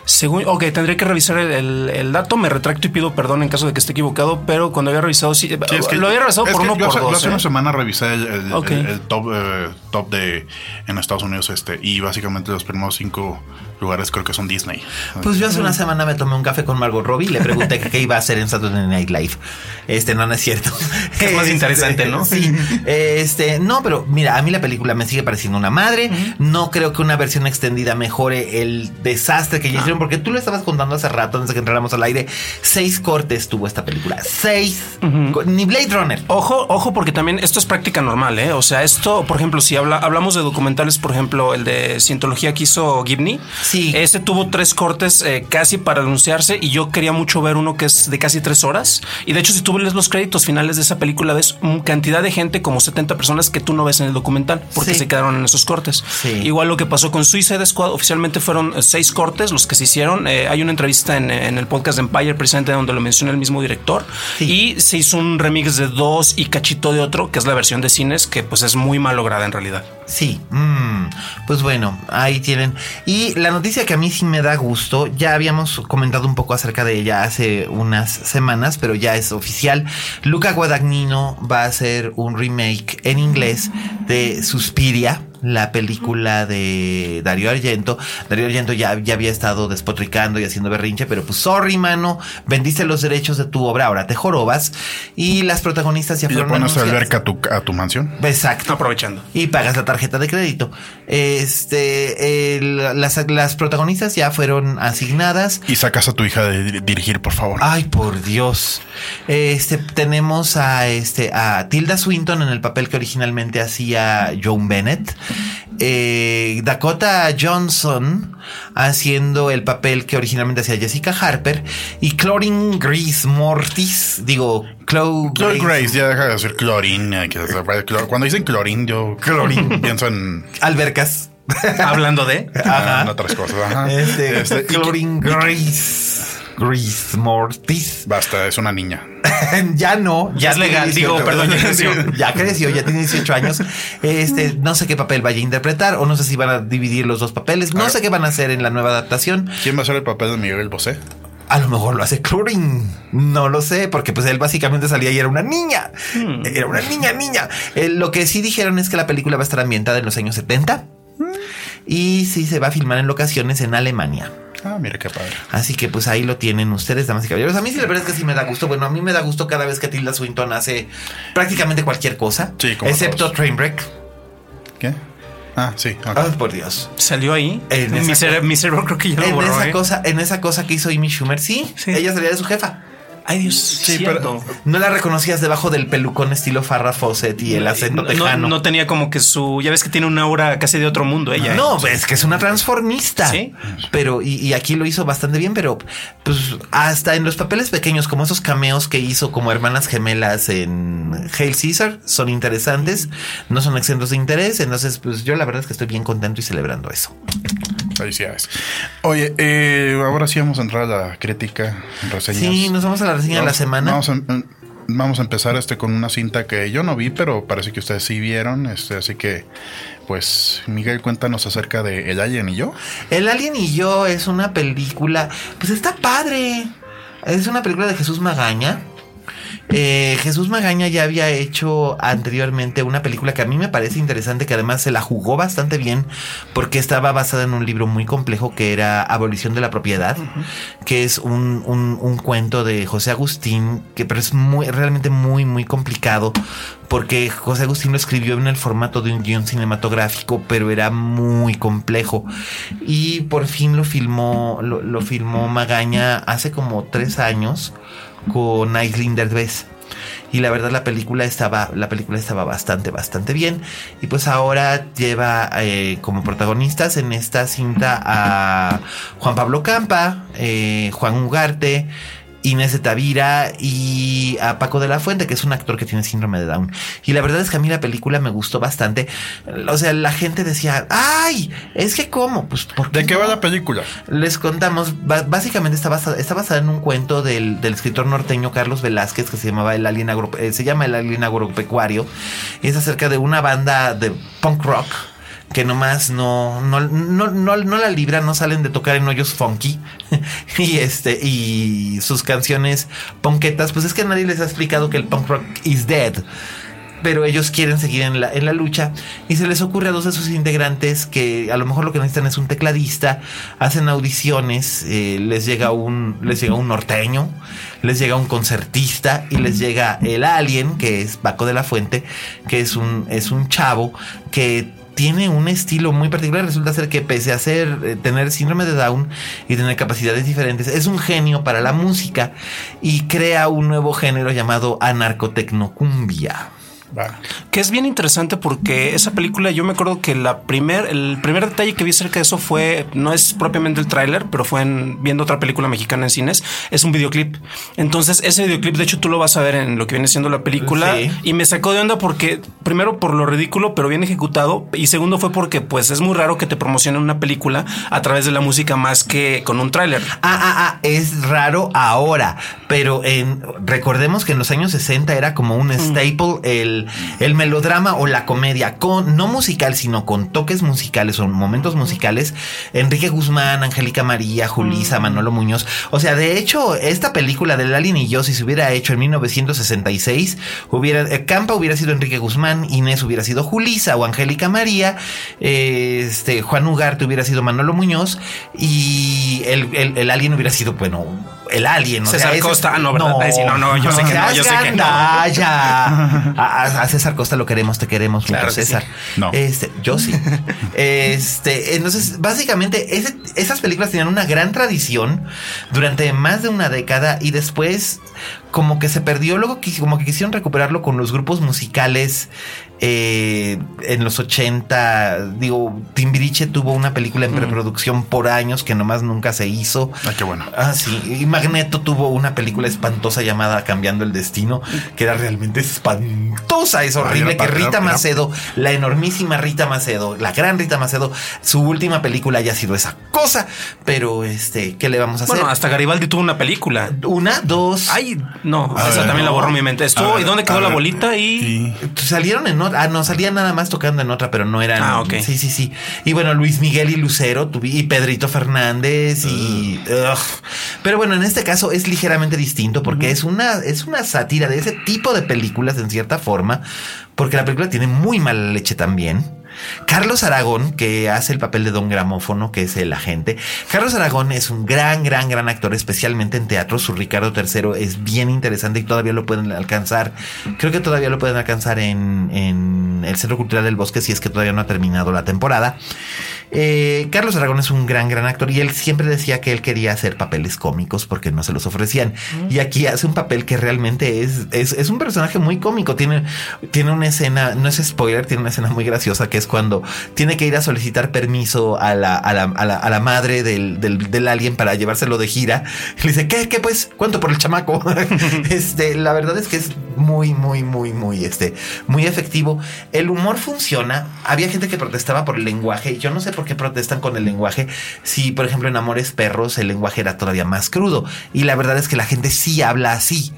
Según, ok, tendría que revisar el, el- el dato. Me retracto y pido perdón en caso de que esté equivocado, pero cuando había revisado, sí, Sí, es que- lo había revisado es por uno yo por hace, dos. hace ¿eh? una semana revisé el, el- Ok. el- el top, eh, top de en Estados Unidos este y básicamente los primeros cinco lugares creo que son Disney. Pues yo hace una semana me tomé un café con Margot Robbie y le pregunté qué iba a hacer en Saturday Night Live. Este, no, no es cierto. Es más Este, interesante, ¿no? Sí. Este, no, pero mira, a mí la película me sigue pareciendo una madre. No creo que una versión extendida mejore el desastre que ya hicieron, porque tú lo estabas contando hace rato, antes de que entráramos al aire. Seis cortes tuvo esta película. Seis. Ni Blade Runner. Ojo, ojo, porque también esto es práctica normal, ¿eh? O sea, esto, por ejemplo, si habla, hablamos de documentales, por ejemplo, el de Cientología que hizo Gibney. Sí. Este tuvo tres cortes eh, casi para anunciarse y yo quería mucho ver uno que es de casi tres horas. Y de hecho, si tú ves los créditos finales de esa película, ves cantidad de gente, como 70 personas que tú no ves en el documental porque Sí. se quedaron en esos cortes. Sí. Igual lo que pasó con Suicide Squad, oficialmente fueron eh, seis cortes los que se hicieron. Eh, hay una entrevista en, en el podcast de Empire, precisamente donde lo menciona el mismo director. Sí. Y se hizo un remix de dos y cachito de otro, que es la versión de cines, que pues es muy mal lograda en realidad. Sí, mm, pues bueno, ahí tienen. Y la noticia que a mí sí me da gusto, ya habíamos comentado un poco acerca de ella hace unas semanas, pero ya es oficial. Luca Guadagnino va a hacer un remake en inglés de Suspiria la película de Darío Argento. Darío Argento ya, ya había estado despotricando y haciendo berrinche, pero pues sorry, mano, vendiste los derechos de tu obra, ahora te jorobas. Y las protagonistas ya Y le fueron pones anunciadas. alberca a tu, a tu mansión. Exacto. Aprovechando. Y pagas la tarjeta de crédito. Este, las, las protagonistas ya fueron asignadas. Y sacas a tu hija de dir- dirigir, por favor. Ay, por Dios. Este, tenemos a este, a Tilda Swinton en el papel que originalmente hacía Joan Bennett. Eh, Dakota Johnson haciendo el papel que originalmente hacía Jessica Harper. Y Clorin Grace Mortis, digo, Chloe Chloe Grace, ya deja de decir puede clor- Cuando dicen clorín, yo clorín pienso en, Albercas. Hablando de. Ajá. en otras cosas. Ajá. Este, Este, y- Clorin Grace. Grace Mortis. Basta, es una niña. ya no, ya Es legal, digo, perdón, ya creció. ya creció, ya tiene 18 años. Este, no sé qué papel vaya a interpretar, o no sé si van a dividir los dos papeles, no Ah. sé qué van a hacer en la nueva adaptación. ¿Quién va a ser el papel de Miguel Bosé? A lo mejor lo hace Clorin. No lo sé, porque pues él básicamente salía y era una niña. Era una niña, niña. Eh, lo que sí dijeron es que la película va a estar ambientada en los años 70. Y sí se va a filmar en locaciones en Alemania. Ah, mira qué padre. Así que pues ahí lo tienen ustedes, damas y caballeros. A mí sí la verdad es que sí me da gusto. Bueno, a mí me da gusto cada vez que Tilda Swinton hace prácticamente cualquier cosa. Sí, como excepto todos. Trainwreck. ¿Qué? Ah, sí. ok. Ay, por Dios. Salió ahí. En mi, esa- cere- mi cerebro creo que ya lo En borró. esa ¿eh? cosa, en esa cosa que hizo Amy Schumer, sí, Sí. ella salía de su jefa. Ay, Dios. Sí, cierto. No la reconocías debajo del pelucón estilo Farrah Fawcett y el acento no, tejano. no tenía como que su. Ya ves que tiene una aura casi de otro mundo ella. ¿eh? No, es que es una transformista. Sí. Pero, y, y aquí lo hizo bastante bien, pero pues hasta en los papeles pequeños, como esos cameos que hizo como hermanas gemelas en Hail Caesar, son interesantes, no son exentos de interés. Entonces, pues yo la verdad es que estoy bien contento y celebrando eso. Felicidades. Oye, eh, ahora sí vamos a entrar a la crítica, reseñas. Sí, nos vamos a la reseña de la semana. Vamos a, vamos a empezar este con una cinta que yo no vi, pero parece que ustedes sí vieron. Este, así que, pues, Miguel, cuéntanos acerca de El Alien y yo. El Alien y yo es una película, pues está padre. Es una película de Jesús Magaña. Eh, Jesús Magaña ya había hecho anteriormente una película que a mí me parece interesante, que además se la jugó bastante bien porque estaba basada en un libro muy complejo que era Abolición de la Propiedad, que es un, un- un cuento de José Agustín, que pero es muy, realmente muy, muy complicado porque José Agustín lo escribió en el formato de un guion cinematográfico, pero era muy complejo. Y por fin lo filmó, lo, lo filmó Magaña hace como tres años con Aislinn Derbez. Y la verdad la película estaba, la película estaba bastante, bastante bien. Y pues ahora lleva eh, como protagonistas en esta cinta a Juan Pablo Campa, eh, Juan Ugarte, Inés de Tavira y a Paco de la Fuente, que es un actor que tiene síndrome de Down. Y la verdad es que a mí la película me gustó bastante. O sea, la gente decía, ¡ay! Es que cómo, pues ¿por ¿De qué no? va la película? Les contamos, básicamente está basada, está basada en un cuento del, del escritor norteño Carlos Velázquez que se llamaba el alien agro- eh, se llama el alien agropecuario y es acerca de una banda de punk rock que nomás no, no, no, no, no la libran, no salen de tocar en hoyos funky. Y este y sus canciones punketas, pues es que nadie les ha explicado que el punk rock is dead pero ellos quieren seguir en la, en la lucha y se les ocurre a dos de sus integrantes que a lo mejor lo que necesitan es un tecladista, hacen audiciones, eh, les llega un les llega un norteño, les llega un concertista y les llega el alien que es Paco de la Fuente, que es un es un chavo que tiene un estilo muy particular. Resulta ser que pese a ser, eh, tener síndrome de Down y tener capacidades diferentes, es un genio para la música y crea un nuevo género llamado anarcotecnocumbia. Que es bien interesante porque esa película, yo me acuerdo que la primer, el primer detalle que vi acerca de eso fue, no es propiamente el tráiler, pero fue en, viendo otra película mexicana en cines, es un videoclip. Entonces, ese videoclip, de hecho, tú lo vas a ver en lo que viene siendo la película. Sí. Y me sacó de onda porque, primero, por lo ridículo, pero bien ejecutado. Y segundo, fue porque, pues, es muy raro que te promocionen una película a través de la música más que con un tráiler. Ah, ah, ah, es raro ahora. Pero en, recordemos que en los años 60 era como un staple el, el melodrama o la comedia, con, no musical, sino con toques musicales o momentos musicales. Enrique Guzmán, Angélica María, Julisa, Manolo Muñoz. O sea, de hecho, esta película de Lalin y yo, si se hubiera hecho en 1966, hubiera, eh, Campa hubiera sido Enrique Guzmán, Inés hubiera sido Julisa o Angélica María, este, Juan Ugarte hubiera sido Manolo Muñoz y el, el, el alien hubiera sido, bueno, el alien. César Costa, ah, no, ¿verdad? No, no, yo sé que no, yo sé que no. A, César Costa lo queremos, te queremos claro César. No. Este, yo sí. este, entonces, básicamente, esas películas tenían una gran tradición durante más de una década y después como que se perdió, luego como que quisieron recuperarlo con los grupos musicales eh, en los 80, digo, Timbiriche tuvo una película en mm. preproducción por años que nomás nunca se hizo. Ah, qué bueno. Ah, sí. Y Magneto tuvo una película espantosa llamada Cambiando el Destino, que era realmente espantosa, es horrible. que Rita Macedo, la enormísima Rita Macedo, la gran Rita Macedo, su última película haya sido esa cosa. Pero, este, ¿qué le vamos a hacer? Bueno, hasta Garibaldi tuvo una película. Una, dos. Ay, no, esa también la borró mi mente. Estuvo, ¿y dónde quedó la bolita? Y salieron en Ah, no, salía nada más tocando en otra, pero no eran. Ah, ok. Sí, sí, sí. Y bueno, Luis Miguel y Lucero, y Pedrito Fernández y. Pero bueno, en este caso es ligeramente distinto porque es una, es una sátira de ese tipo de películas en cierta forma, porque la película tiene muy mala leche también. Carlos Aragón, que hace el papel de Don Gramófono, que es el agente. Carlos Aragón es un gran, gran, gran actor, especialmente en teatro. Su Ricardo III es bien interesante y todavía lo pueden alcanzar. Creo que todavía lo pueden alcanzar en, en el Centro Cultural del Bosque, si es que todavía no ha terminado la temporada. Eh, Carlos Aragón es un gran, gran actor y él siempre decía que él quería hacer papeles cómicos porque no se los ofrecían. Y aquí hace un papel que realmente es, es, es, un personaje muy cómico. Tiene, tiene una escena, no es spoiler, tiene una escena muy graciosa que es cuando tiene que ir a solicitar permiso a la, a la, a la, madre del, del, del, alien para llevárselo de gira. Y le dice, ¿qué? ¿Qué pues? ¿Cuánto por el chamaco? este, la verdad es que es muy, muy, muy, muy, este, muy efectivo. El humor funciona. Había gente que protestaba por el lenguaje. Yo no sé por qué protestan con el lenguaje. Si, por ejemplo, en Amores Perros el lenguaje era todavía más crudo. Y la verdad es que la gente sí habla así.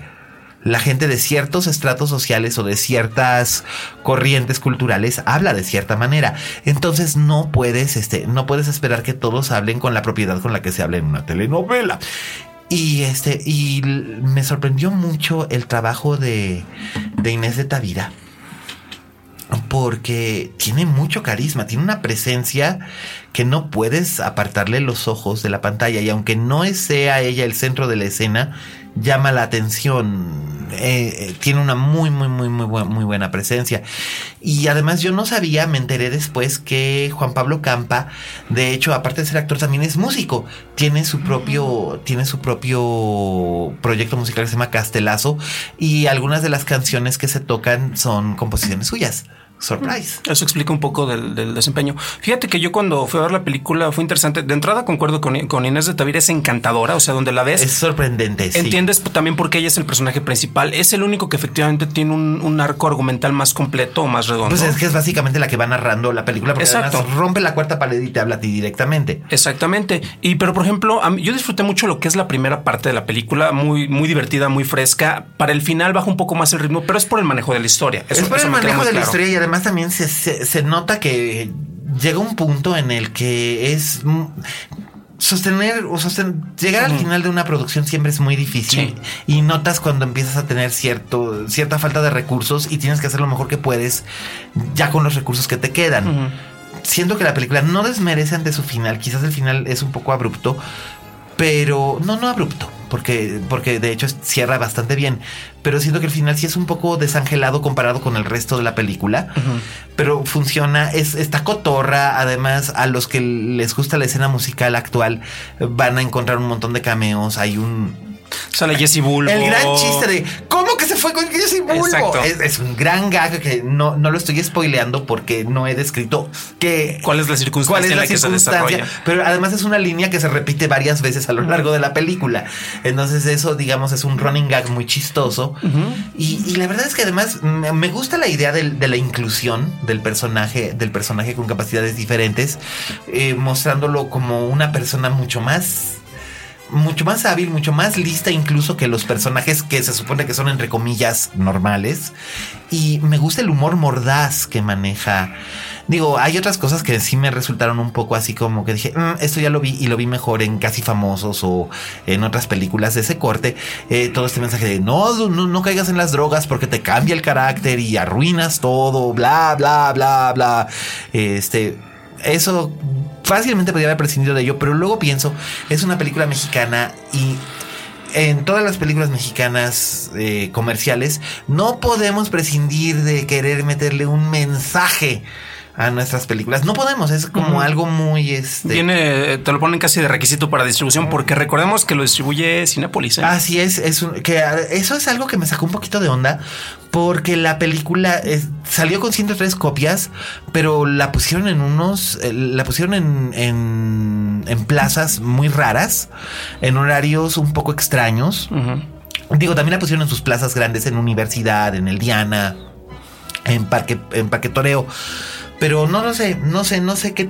La gente de ciertos estratos sociales o de ciertas corrientes culturales habla de cierta manera. Entonces no puedes, este, no puedes esperar que todos hablen con la propiedad con la que se habla en una telenovela. Y este, y me sorprendió mucho el trabajo de, de Inés de Tavira porque tiene mucho carisma, tiene una presencia que no puedes apartarle los ojos de la pantalla y aunque no sea ella el centro de la escena, llama la atención. Eh, eh, tiene una muy, muy, muy, muy, buena, muy buena presencia. Y además yo no sabía, me enteré después que Juan Pablo Campa, de hecho, aparte de ser actor, también es músico. Tiene su propio, tiene su propio proyecto musical que se llama Castelazo y algunas de las canciones que se tocan son composiciones suyas. Surprise. Eso explica un poco del, desempeño. Fíjate que yo cuando fui a ver la película fue interesante. De entrada concuerdo con, con Inés de Tavira, es encantadora, o sea, donde la ves. Es sorprendente. Entiendes también por qué ella es el personaje principal. Es el único que efectivamente tiene un, arco argumental más completo o más redondo. Pues es que es básicamente la que va narrando la película, porque Exacto. rompe la cuarta pared y te habla a ti directamente. Exactamente. Y pero por ejemplo, yo disfruté mucho lo que es la primera parte de la película, muy, muy divertida, muy fresca. Para el final baja un poco más el ritmo, pero es por el manejo de la historia. es por el manejo de la historia y además también se, se, nota que llega un punto en el que es sostener o sostener, llegar al final de una producción siempre es muy difícil y notas cuando empiezas a tener cierto cierta falta de recursos y tienes que hacer lo mejor que puedes ya con los recursos que te quedan. Siento que la película no desmerece ante su final, quizás el final es un poco abrupto, pero no no abrupto porque, porque de hecho cierra bastante bien. Pero siento que el final sí es un poco desangelado comparado con el resto de la película. Pero funciona, es, está cotorra. Además, a los que les gusta la escena musical actual van a encontrar un montón de cameos. Hay un Sale Jesse Bulbo. El gran chiste de ¿cómo que se fue con Jesse Bulbo? Es, un gran gag que no, no lo estoy spoileando porque no he descrito que, cuál es la circunstancia en la, que se desarrolla. Pero además es una línea que se repite varias veces a lo largo de la película. Entonces, eso, digamos, es un running gag muy chistoso. y, la verdad es que además me gusta la idea de, la inclusión del personaje, del personaje con capacidades diferentes, eh, mostrándolo como una persona mucho más mucho más hábil, mucho más lista incluso que los personajes que se supone que son entre comillas normales. Y me gusta el humor mordaz que maneja. Digo, hay otras cosas que sí me resultaron un poco así como que dije, "Mm, esto ya lo vi y lo vi mejor en Casi Famosos o en otras películas de ese corte. Eh, todo este mensaje de no, no, no caigas en las drogas porque te cambia el carácter y arruinas todo, bla, bla, bla, bla. Este, eso fácilmente podría haber prescindido de ello, pero luego pienso, es una película mexicana y en todas las películas mexicanas eh, comerciales no podemos prescindir de querer meterle un mensaje a nuestras películas. No podemos, es como algo muy este. Viene, te lo ponen casi de requisito para distribución, porque recordemos que lo distribuye Cinepolis. ¿eh? Así es, es un- que eso es algo que me sacó un poquito de onda porque la película es- salió con 103 copias, pero la pusieron en unos, eh, la pusieron en, en, en plazas muy raras, en horarios un poco extraños. Digo, también la pusieron en sus plazas grandes, en Universidad, en el Diana, en Parque, en Parque Toreo. Pero no lo sé, no sé, no sé qué.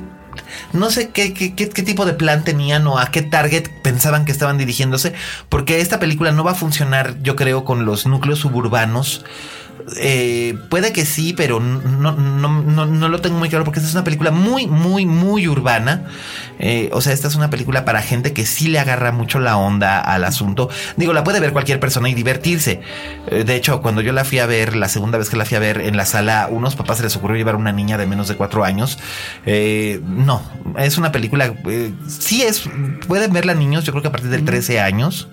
No sé qué, qué, qué- qué tipo de plan tenían o a qué target pensaban que estaban dirigiéndose, porque esta película no va a funcionar, yo creo, con los núcleos suburbanos. Eh, puede que sí, pero no, no, no, no lo tengo muy claro porque esta es una película muy, muy, muy urbana. Eh, o sea, esta es una película para gente que sí le agarra mucho la onda al asunto. Digo, la puede ver cualquier persona y divertirse. Eh, de hecho, cuando yo la fui a ver, la segunda vez que la fui a ver en la sala, unos papás se les ocurrió llevar una niña de menos de cuatro años. Eh, no, es una película, sí es, pueden verla niños, yo creo que a partir de 13 años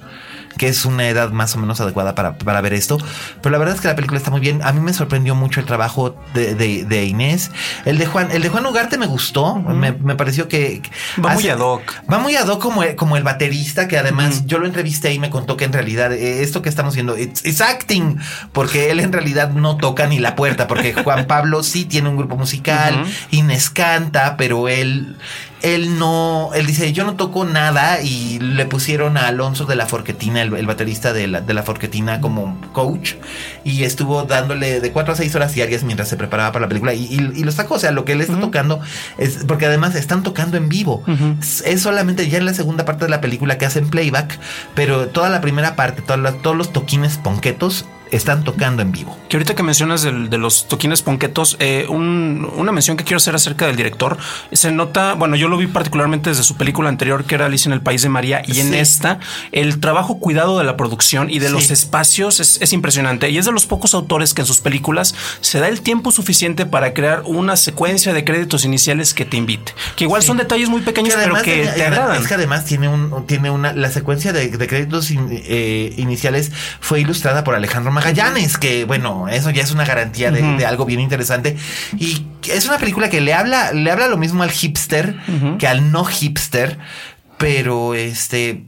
que es una edad más o menos adecuada para, para ver esto. Pero la verdad es que la película está muy bien. A mí me sorprendió mucho el trabajo de, de- de Inés. El de Juan, el de Juan Ugarte me gustó. me, me pareció que Va muy ad hoc. Va muy ad hoc como, el- como el baterista, que además yo lo entrevisté y me contó que en realidad eh, esto que estamos viendo it's acting, porque él en realidad no toca ni la puerta, porque Juan Pablo sí tiene un grupo musical. Inés canta, pero él él no, él dice, yo no toco nada y le pusieron a Alonso de la Forquetina, el, el baterista de la, de la Forquetina como coach y estuvo dándole de cuatro a seis horas diarias mientras se preparaba para la película y, y- y lo sacó, o sea, lo que él está tocando es, porque además están tocando en vivo, es, es solamente ya en la segunda parte de la película que hacen playback, pero toda la primera parte, la- todos los toquines ponquetos están tocando en vivo. Que ahorita que mencionas del- de los toquines ponquetos, eh, un- una mención que quiero hacer acerca del director, se nota, bueno, yo lo vi particularmente desde su película anterior, que era Alicia en el País de María, y en esta, el trabajo cuidado de la producción y de Sí. los espacios es, es impresionante. Y es de los pocos autores que en sus películas se da el tiempo suficiente para crear una secuencia de créditos iniciales que te invite. Que igual son detalles muy pequeños, pero que te agradan. Es que además tiene un, tiene una, la secuencia de, de créditos in- eh, iniciales fue ilustrada por Alejandro Magallanes, que bueno, eso ya es una garantía de, algo bien interesante. Y es una película que le habla, le habla lo mismo al hipster que al no hipster, pero este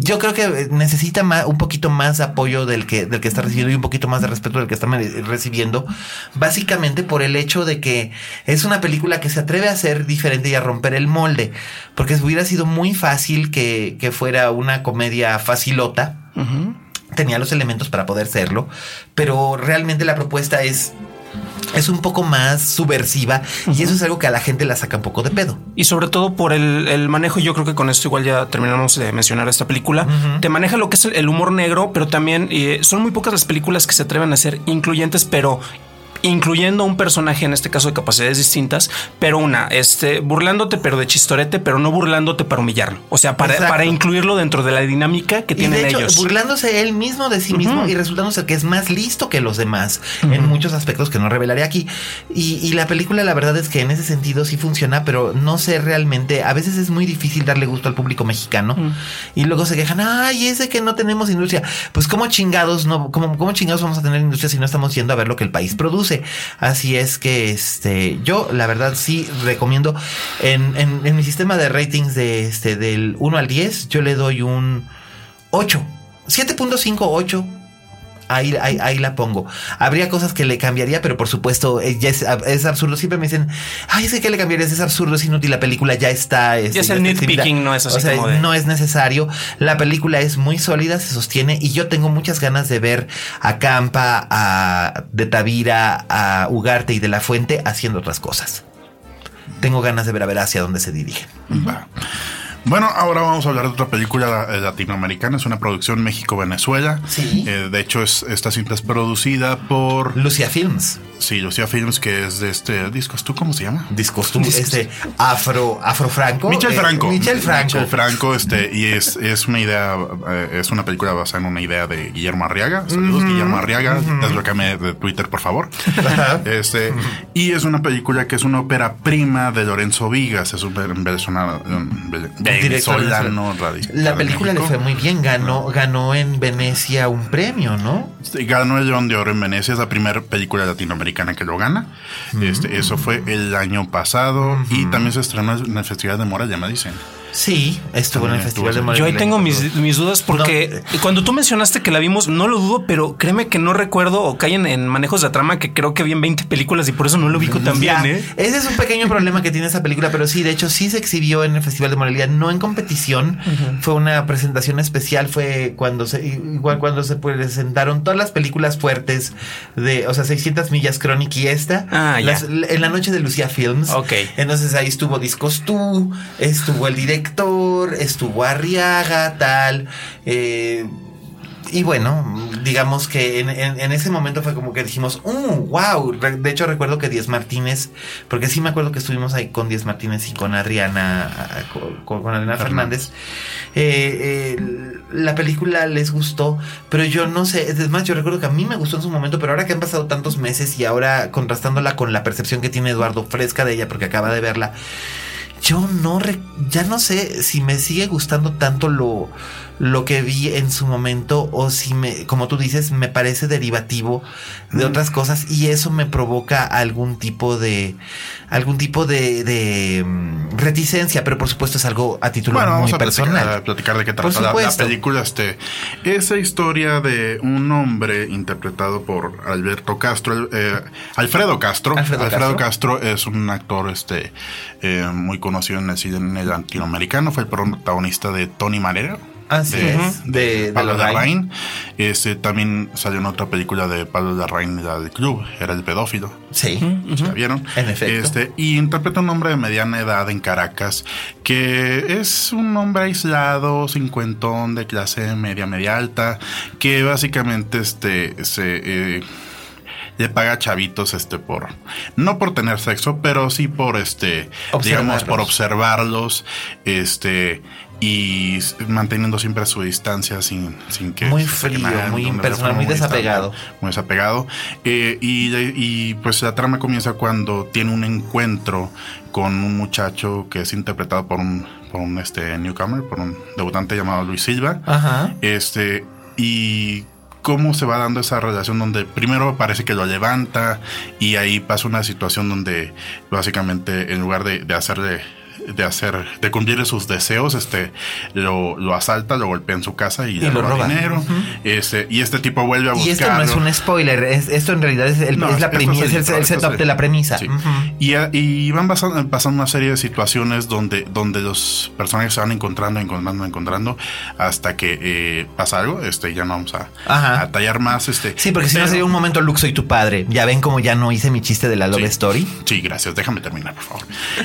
yo creo que necesita ma- un poquito más de apoyo del que, del que está recibiendo y un poquito más de respeto del que está recibiendo. Básicamente por el hecho de que es una película que se atreve a ser diferente y a romper el molde. Porque hubiera sido muy fácil que, que fuera una comedia facilota. Tenía los elementos para poder serlo. Pero realmente la propuesta es. Es un poco más subversiva y eso es algo que a la gente la saca un poco de pedo. Y sobre todo por el, el manejo, yo creo que con esto igual ya terminamos de mencionar esta película. Te maneja lo que es el, el humor negro, pero también eh, son muy pocas las películas que se atreven a ser incluyentes, pero incluyendo un personaje, en este caso de capacidades distintas, pero una, este, burlándote, pero de chistorete, pero no burlándote para humillarlo. O sea, para, Exacto. para incluirlo dentro de la dinámica que Y tienen de hecho, ellos. burlándose él mismo de sí mismo y resultándose que es más listo que los demás en muchos aspectos que no revelaré aquí. Y, y la película, la verdad es que en ese sentido sí funciona, pero no sé realmente. A veces es muy difícil darle gusto al público mexicano y luego se quejan, ay, ese que no tenemos industria. Pues, ¿cómo chingados no, cómo, cómo chingados vamos a tener industria si no estamos yendo a ver lo que el país produce? Así es que este, yo, la verdad, sí recomiendo en, mi sistema de ratings de este, del 1 al 10, yo le doy un 8. 7.58. Ahí, ahí, ahí la pongo. Habría cosas que le cambiaría, pero por supuesto eh, ya es, es absurdo. Siempre me dicen, ay, sé que le cambiarías, es absurdo, es inútil, la película ya está. este, Ya es el está exhibida". nitpicking, no es así O sea, como de- no es necesario. La película es muy sólida, se sostiene y yo tengo muchas ganas de ver a Campa, a De Tavira, a Ugarte y de la Fuente haciendo otras cosas. Tengo ganas de ver a ver hacia dónde se dirigen. Va. Bueno, ahora vamos a hablar de otra película eh, latinoamericana. Es una producción México-Venezuela. Sí. Eh, de hecho, es, esta cinta es producida por. Lucia Films. Sí, Lucia Films, que es de este discos. ¿Tú cómo se llama? Discos, este Afro, Afro Franco. Michel eh, Franco. Michel Franco. Michel Franco, este, y es, es una idea, eh, es una película basada en una idea de Guillermo Arriaga. Saludos, Guillermo Arriaga. Deslócame de Twitter, por favor. este, y es una película que es una ópera prima de Lorenzo Vigas. Es un Director venezolano. radical La película le fue muy bien, ganó, ganó en Venecia un premio, ¿no? Ganó el León de Oro en Venecia, es la primera película latinoamericana que lo gana. Este, eso fue el año pasado y también se estrenó en el Festival de Morelia, me dicen. Sí, estuvo en el También Festival de. Morelia. Yo ahí tengo mis, mis dudas porque cuando tú mencionaste que la vimos, no lo dudo, pero créeme que no recuerdo o caen en manejos de trama que creo que vi en 20 películas y por eso no lo ubico tan bien, ¿eh? Ese es un pequeño problema que tiene esa película, pero sí, de hecho, sí se exhibió en el Festival de Morelia, no en competición. Fue una presentación especial, fue cuando se, igual cuando se presentaron todas las películas fuertes de, o sea, 600 millas Chronic y esta, Ah, ya. las- en la noche de Lucía Films. Ok. Entonces ahí estuvo Discos Tú, estuvo el director, estuvo Arriaga, tal. eh, y bueno, digamos que en, en- en ese momento fue como que dijimos, ¡uh, wow! De hecho, recuerdo que Díaz Martínez, porque sí me acuerdo que estuvimos ahí con Díaz Martínez y con Adriana, con, con Adriana Fernández. Eh, eh, la película les gustó, pero yo no sé, es más, yo recuerdo que a mí me gustó en su momento, pero ahora que han pasado tantos meses y ahora contrastándola con la percepción que tiene Eduardo fresca de ella, porque acaba de verla, yo no, re- ya no sé si me sigue gustando tanto lo, lo que vi en su momento o si me, como tú dices, me parece derivativo de otras cosas y eso me provoca algún tipo de, algún tipo de, de mm, reticencia, pero por supuesto es algo a título Bueno, muy vamos a platicar, personal. a platicar de qué trata la, la película. Este, esa historia de un hombre interpretado por Alberto Castro, eh, Alfredo Castro. Alfredo Alfredo, Castro. Castro. es un actor este, eh, muy conocido en el cine latinoamericano. Fue el protagonista de Tony Marera. Así es, de- de Pablo Larraín. Este, también salió en otra película de Pablo Larraín, la del club, era el pedófilo. Sí. ¿La vieron? En efecto. Este, y interpreta un hombre de mediana edad en Caracas, que es un hombre aislado, cincuentón, de clase media, media alta, que básicamente este, se, eh, le paga a chavitos este por no por tener sexo pero sí por este digamos por observarlos este y manteniendo siempre su distancia sin, sin que Muy frío, a muy impersonal, muy distante, desapegado. muy desapegado Eh, y, y, pues la trama comienza cuando tiene un encuentro con un muchacho que es interpretado por un por un este newcomer por un debutante llamado Luis Silva Ajá. este, y cómo se va dando esa relación donde primero parece que lo levanta y ahí pasa una situación donde básicamente en lugar de, de hacerle de hacer, de cumplir sus deseos, este, lo, lo asalta, lo golpea en su casa y, le roba roba. dinero. este, y este tipo vuelve a Y buscarlo. esto no es un spoiler, es- esto en realidad es, el- No, es la premisa, es el, setup de la premisa. Sí. Y, a- y van pasando, pasando una serie de situaciones donde, donde los personajes se van encontrando, encontrando, encontrando, hasta que eh, pasa algo. Este, ya no vamos a, tallar más. Este, Sí, porque si no sería un momento Luke soy tu padre. Ya ven como ya no hice mi chiste de la Love Sí. Story. Sí, gracias. Déjame terminar, por favor.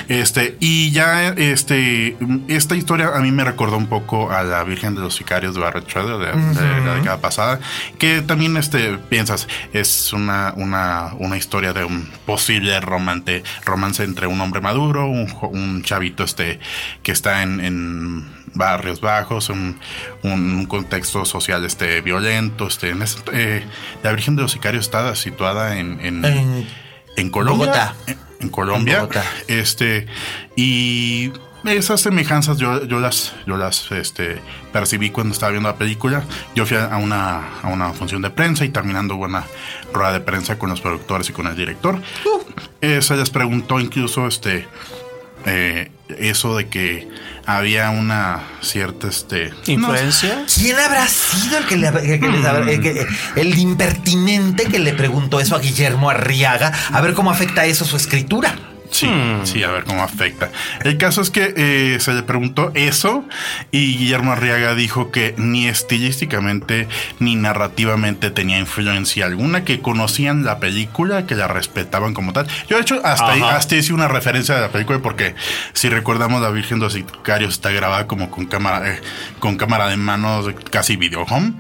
Este, y ya, este, esta historia a mí me recordó un poco a la Virgen de los Sicarios de Barrett Schroeder de, de la década pasada, que también, este, piensas, es una, una, una historia de un posible romance, romance entre un hombre maduro, un, un chavito, este, que está en, en barrios bajos, un, un- contexto social este violento, este, en eh, la Virgen de los Sicarios está situada en, en, En en Colombia. Bogotá. En, Colombia. En. Este, y esas semejanzas yo, yo las, yo las este, percibí cuando estaba viendo la película. Yo fui a una, a una función de prensa y terminando una rueda de prensa con los productores y con el director. Eh, se les preguntó incluso este, eh, eso de que había una cierta este, ¿Influencia? ¿Quién habrá sido el que le que les el, que- el impertinente que le preguntó eso a Guillermo Arriaga? A ver cómo afecta eso su escritura. Sí, sí, a ver cómo afecta. El caso es que eh, se le preguntó eso y Guillermo Arriaga dijo que ni estilísticamente ni narrativamente tenía influencia alguna, que conocían la película, que la respetaban como tal. Yo de hecho hasta, ahí- hasta hice una referencia de la película porque si recordamos la Virgen de los Sicarios está grabada como con cámara, eh, con cámara de manos, casi video home,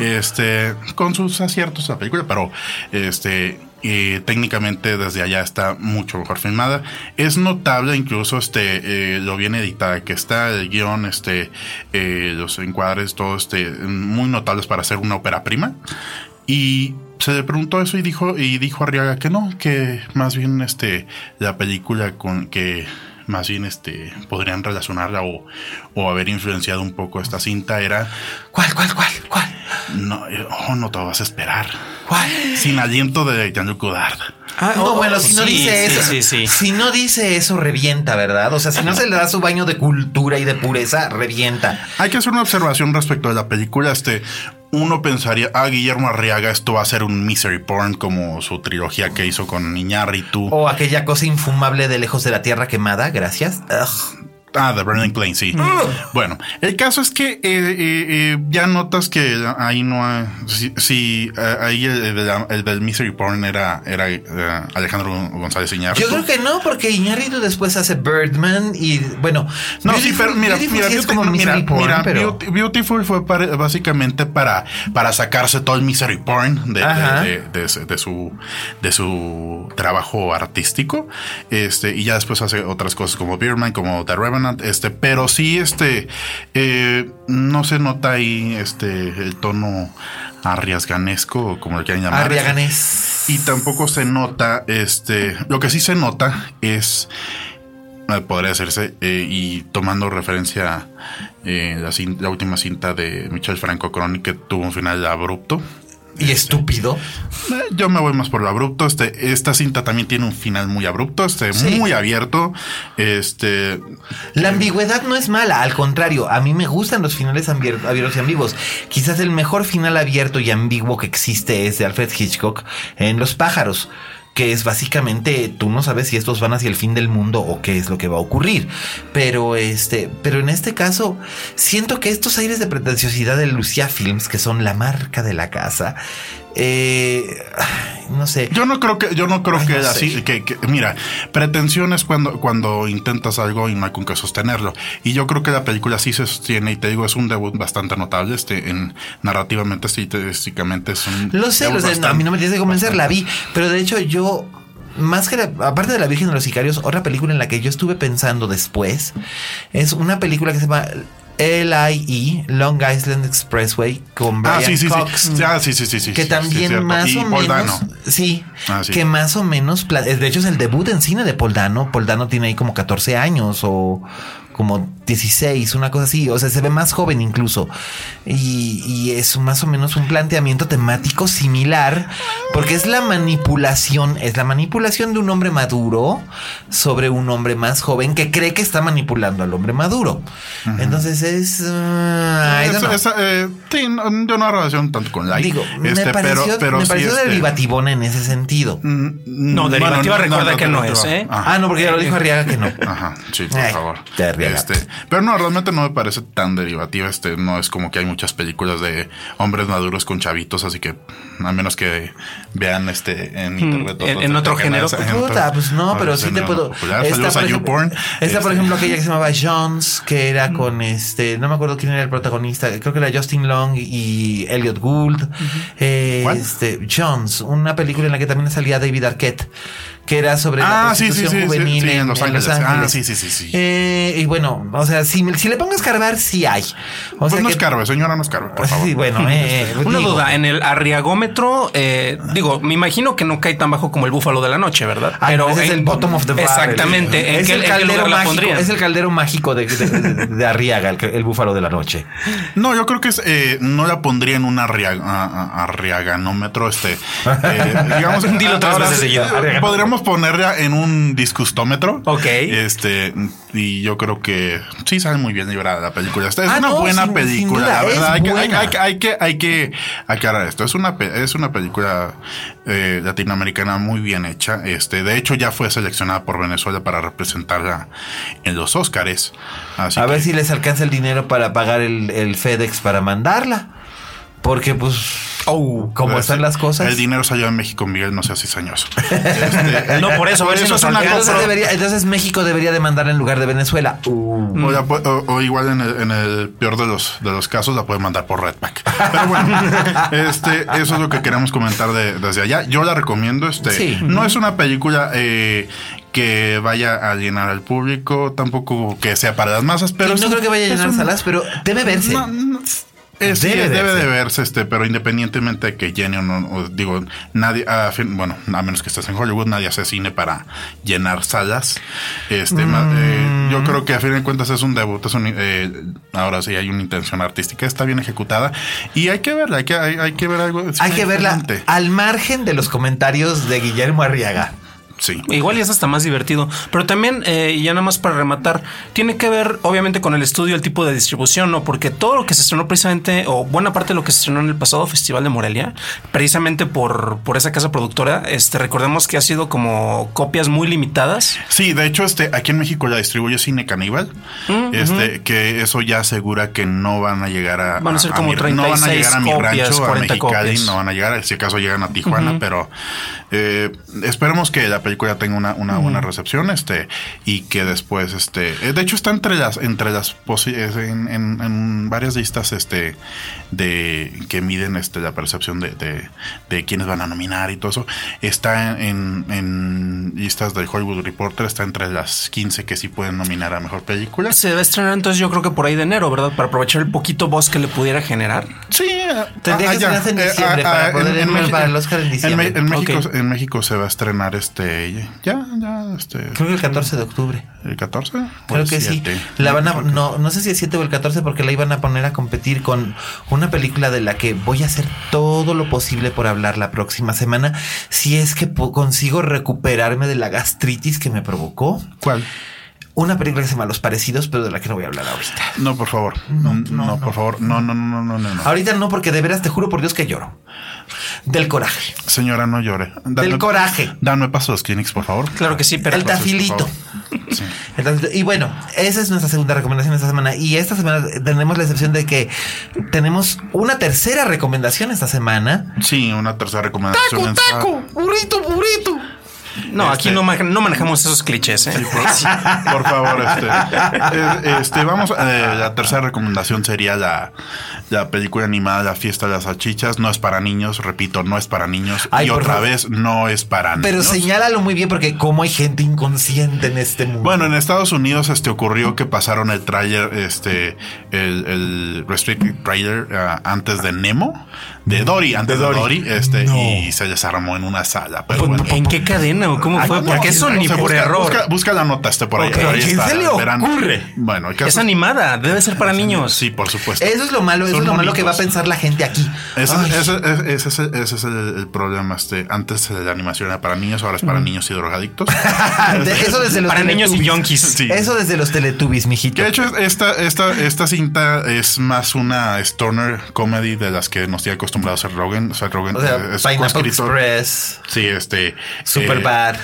este, con sus aciertos la película, pero este eh, técnicamente desde allá está mucho mejor filmada. Es notable incluso este eh, lo bien editada que está, el guion, este, eh, los encuadres, todo este, muy notables para hacer una ópera prima. Y se le preguntó eso y dijo, y dijo Arriaga que no, que más bien este, la película con que más bien este podrían relacionarla o, o haber influenciado un poco esta cinta era ¿Cuál, cuál, cuál, cuál? No, oh, no te vas a esperar. ¿Cuál? Sin aliento de Jean-Luc Godard. Ah, No, oh, bueno, si no sí, dice sí, eso, Sí, sí. si no dice eso, revienta, ¿verdad? O sea, si no se le da su baño de cultura y de pureza, revienta. Hay que hacer una observación respecto de la película. Este, uno pensaría, ah, Guillermo Arriaga, esto va a ser un misery porn como su trilogía que hizo con Iñárritu. O aquella cosa infumable de lejos de la tierra quemada, gracias. Ugh. Ah, The Burning Plain, sí. Bueno, el caso es que eh, eh, eh, ya notas que ahí no hay. Sí, sí, eh, ahí el, de la- el del Misery Porn era, era eh, Alejandro González Iñárritu. Yo creo que no, porque Iñárritu después hace Birdman y bueno. No, sí, Beautiful- pero mira, mira, sí como mira, porn, mira, pero- Beautiful fue para- básicamente para, para sacarse todo el misery porn de, de- de- de su, de su trabajo artístico. Este, y ya después hace otras cosas como Beerman, como The Revenant, este, pero sí, este, eh, no se nota ahí este, el tono arriesganesco, o como lo quieran llamar. Arriaganés. Y tampoco se nota, este, lo que sí se nota es, eh, podría hacerse, eh, y tomando referencia eh, la última cinta de Michel Franco Chronic que tuvo un final abrupto. Y estúpido. Eh, Yo me voy más por lo abrupto. Este, esta cinta también tiene un final muy abrupto, este, Sí. muy abierto. Este, La ambigüedad no es mala, al contrario, a mí me gustan los finales abiertos y ambiguos. Quizás el mejor final abierto y ambiguo que existe es de Alfred Hitchcock en Los pájaros, que es básicamente tú no sabes si estos van hacia el fin del mundo o qué es lo que va a ocurrir. Pero este, pero en este caso siento que estos aires de pretenciosidad de Lucia Films, que son la marca de la casa, eh, no sé. Yo no creo que, yo no creo Ay, que no así, que, que- mira, pretensión es cuando, cuando intentas algo y no hay con qué sostenerlo. Y yo creo que la película sí se sostiene, y te digo, es un debut bastante notable, este, en narrativamente, estilísticamente es un Lo sé, debut lo sé. no, a mí no me tienes que convencer, la vi. Pero de hecho, yo. Más que la- aparte de La Virgen de los Sicarios, otra película en la que yo estuve pensando después es una película que se llama LIE, Long Island Expressway, con Brian Ah, sí, sí, Cox. sí. Ah, sí, sí, sí, sí. Que también sí, más Y o Paul menos. Dano. Sí, Ah, sí. Que más o menos. De hecho, es el debut en cine de Paul Dano. Paul Dano tiene ahí como 14 años o como 16, una cosa así. O sea, se ve más joven incluso. Y, y es más o menos un planteamiento temático similar. Porque es la manipulación. Es la manipulación de un hombre maduro sobre un hombre más joven que cree que está manipulando al hombre maduro. Entonces es. ah, don't Esa- know. esa, eh, sí, yo no relación tanto con Light. Digo, este, me pareció, pero, pero me sí, pareció este, derivativona en ese sentido. mm, No, derivativa recuerda que no es, ¿eh? Ajá. Ah, no, porque ya lo dijo Arriaga que no. Ajá, sí, por Ay, favor. Este, pero no, realmente no me parece tan derivativa. Este, no es como que hay muchas películas de hombres maduros con chavitos, así que a menos que vean este en internet. en de- otro género. Puta, pues no, pero sí te puedo. popular. Esta, por a ejemplo, YouPorn. esta, por ejemplo, aquella que se llamaba Jones, que era con este, no me acuerdo quién era el protagonista, creo que era Justin Long y Elliot Gould. Eh, ¿Cuál? Este, Jones, una película en la que también salía David Arquette, que era sobre la Ah, sí, sí, prostitución sí, sí, juvenil sí, en, en Los en Los Ángeles. Ah, sí, sí, sí, sí. Eh, y bueno, o sea, si, si le pongo a escarbar, sí hay. O Pues sea no que- escarbe, señora, no escarbe, por favor. Sí, bueno, eh, Una digo, duda, en el arriagómetro, eh, digo, me imagino que no cae tan bajo como el búfalo de la noche, ¿verdad? Ah, ese es el bottom of the barrel. Exactamente. ¿En Es qué, el en qué caldero lugar la mágico. Es el caldero mágico de, de, de- de Arriaga, el, el búfalo de la noche. No, yo creo que es, eh, no la pondría en un arriaganómetro, este, eh, digamos, Dilo tres veces seguido, eh, Podríamos podemos ponerla en un disgustómetro. Ok. Este, y yo creo que sí sale muy bien librada la película. Esta es Ah, una no, buena sin- película. la verdad, hay que, hay, que- hay que, hay que aclarar esto. Es una, es una película eh, latinoamericana muy bien hecha. Este, de hecho, ya fue seleccionada por Venezuela para representarla en los Óscares. Así A que- ver si les alcanza el dinero para pagar el, el FedEx para mandarla. Porque, pues, Oh, como Pues, están las cosas. El dinero salió en México, Miguel, no seas cizañoso. Este, No, por eso, eso nos es una entonces, cosa- debería- entonces México debería demandar en lugar de Venezuela. Uh. O, la o- o igual en el, en el peor de los, de los casos la pueden mandar por Redpack. Pero bueno, este, eso es lo que queremos comentar de- desde allá. Yo la recomiendo. Este, Sí. No es una película eh, que vaya a llenar al público, tampoco que sea para las masas, pero Y no es- creo que vaya a llenar un- salas, pero debe verse. no, no, es- sí, Debe debe, de verse, este, pero independientemente de que llene o no, digo, nadie, a fin- bueno, a menos que estés en Hollywood, nadie hace cine para llenar salas. Este, ma- eh, yo creo que a fin de cuentas es un debut, es un, eh, ahora sí hay una intención artística, está bien ejecutada y hay que verla, hay que, hay, hay que ver algo. Hay que verla al margen de los comentarios de Guillermo Arriaga. Sí. Igual y es hasta más divertido. Pero también, eh, y ya nada más para rematar, tiene que ver, obviamente, con el estudio, el tipo de distribución, ¿no? Porque todo lo que se estrenó precisamente, o buena parte de lo que se estrenó en el pasado Festival de Morelia, precisamente por, por esa casa productora, este, recordemos que ha sido como copias muy limitadas. Sí, de hecho, este, aquí en México la distribuye Cine Caníbal, Mm, este, que eso ya asegura que no van a llegar a, Van a ser como mi, no van a 36 llegar a mi copias, rancho, a 40 Mexicali, copias. no van a llegar, si acaso llegan a Tijuana, pero eh, esperemos que la película tenga una, una buena recepción, este, y que después, este, eh, de hecho está entre las, entre las en, en- en varias listas, este, de que miden, este, la percepción de, de, de quiénes van a nominar y todo eso, está en, en listas del Hollywood Reporter, está entre las 15 que sí pueden nominar a mejor película. Se debe estrenar entonces yo creo que por ahí de enero, ¿verdad? Para aprovechar el poquito voz que le pudiera generar. Sí, Tendría que ya. estrenarse en Eh, diciembre ah, para ah, poder México- para el Oscar en diciembre. En, en México, en México se va a estrenar este ya, ya, este Creo que el 14 de octubre. el 14. o Creo el que sí. 7. La van a, no, no sé si el 7 o el 14 porque la iban a poner a competir con una película de la que voy a hacer todo lo posible por hablar la próxima semana si es que consigo recuperarme de la gastritis que me provocó. ¿Cuál? Una película que se llama Los Parecidos, pero de la que no voy a hablar ahorita. No, por favor. No, no, por favor. No, no, no, no, no, no. Ahorita no, porque de veras te juro por Dios que lloro. Del coraje. Señora, no llore. Del coraje. Dame paso a los Kleenex, por favor. Claro que sí, pero El tafilito. Sí. El tafilito. Y bueno, esa es nuestra segunda recomendación esta semana. Y esta semana tenemos la excepción de que tenemos una tercera recomendación esta semana. Sí, una tercera recomendación. mensual. ¡Burrito, burrito! No, aquí Este- no, maneja- no manejamos esos clichés, ¿eh? Sí, por, por favor, este, eh, este, vamos, eh, la tercera recomendación sería la, la película animada La fiesta de las salchichas. No es para niños, repito, no es para niños. Ay, y otra favor. vez, no es para Pero niños. señálalo muy bien porque como hay gente inconsciente en este mundo. Bueno, en Estados Unidos este ocurrió que pasaron el tráiler, este, el, el restricted trailer ah, antes de Nemo, de Dory, antes de Dory. Dory, este, No. y se desarmó en una sala. Pero bueno. ¿En qué cadena o cómo Ay, fue? no, Porque no, eso no ni por busca, error. Busca, busca la nota este por ahí. Ok, por ahí ¿a quién está, se le ocurre? Bueno, el caso Es animada, debe ser para niños. Sí, por supuesto. eso es lo malo, eso Son es lo malo que va a pensar la gente aquí. Ese, ese- ese- ese es, el, ese es el- el problema. Este, antes la animación era para niños, ahora es para niños y drogadictos. Eso desde los Para niños y Teletubbies. yonkis. Sí. Eso desde los Teletubbies, mijito. De hecho esta, esta, esta cinta es más una stoner comedy de las que nos tiene acostumbrado Seth Rogen. Seth Rogen O sea, eh, es Pineapple. Express, Sí, este. Super eh, Bad.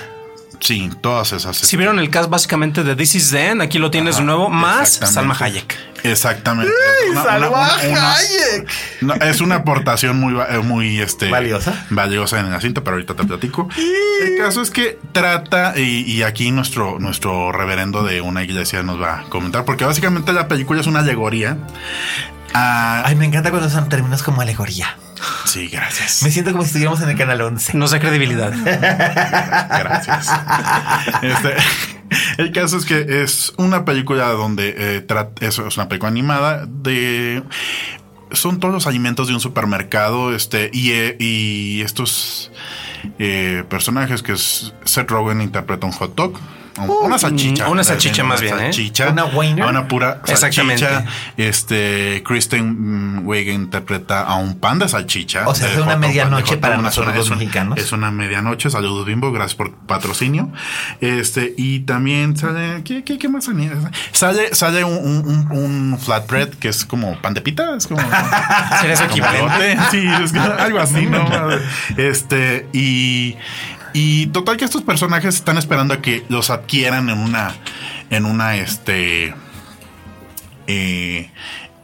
Sí, todas esas. Si vieron el cast básicamente de This Is End, aquí lo tienes de nuevo, más. Salma Hayek. Exactamente. Una- Salma una- una- Hayek. no, es una aportación muy, eh, muy este, Valiosa. valiosa en la cinta, pero ahorita te platico. El caso es que trata, y, y aquí nuestro, nuestro reverendo de una iglesia nos va a comentar, porque básicamente la película es una alegoría. A- Ay, me encanta cuando usan términos como alegoría. sí, gracias. Me siento como si estuviéramos en el canal 11. Nos da credibilidad. Gracias. Este, el caso es que es una película donde eh, es, es una película animada de son todos los alimentos de un supermercado, este y, eh, y estos eh, personajes que es Seth Rogen interpreta un hot dog. Una salchicha. una salchicha más bien, ¿eh? salchicha, Una Weiner. Una pura Exactamente. salchicha. Este, Kristen mm, Wiig interpreta a un pan de salchicha. O sea, de es una medianoche para una nosotros zona- los mexicanos. Es una medianoche. Saludos, Bimbo. Gracias por patrocinio. Este, y también sale, ¿qué, qué, qué más sale? Sale, sale un, un, un- un flatbread que es como pan de pita. Es como. ¿Sería equivalente? Sí, es que algo así, ¿no? Este, y, y total que estos personajes están esperando a que los adquieran en una, en una, este, eh,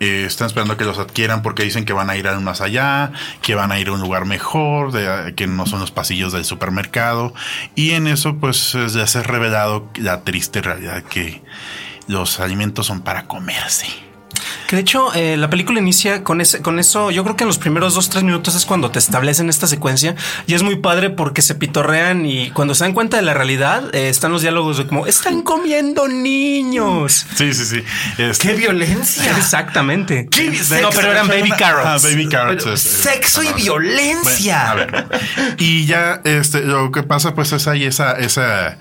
eh, están esperando que los adquieran porque dicen que van a ir al más allá, que van a ir a un lugar mejor, que no son los pasillos del supermercado. Y en eso, pues, es- ya se ha revelado la triste realidad que los alimentos son para comerse. Que de hecho, eh, la película inicia con ese, con eso. Yo creo que en los primeros dos, tres minutos es cuando te establecen esta secuencia y es muy padre porque se pitorrean y cuando se dan cuenta de la realidad, eh, están los diálogos de como están comiendo niños. Sí, sí, sí. Este- ¡Qué violencia! Exactamente. ¿Qué? no, pero eran baby carrots. Ah, baby carrots. Pero sexo y violencia. Bueno, a ver. Y ya este, lo que pasa pues es ahí esa, esa,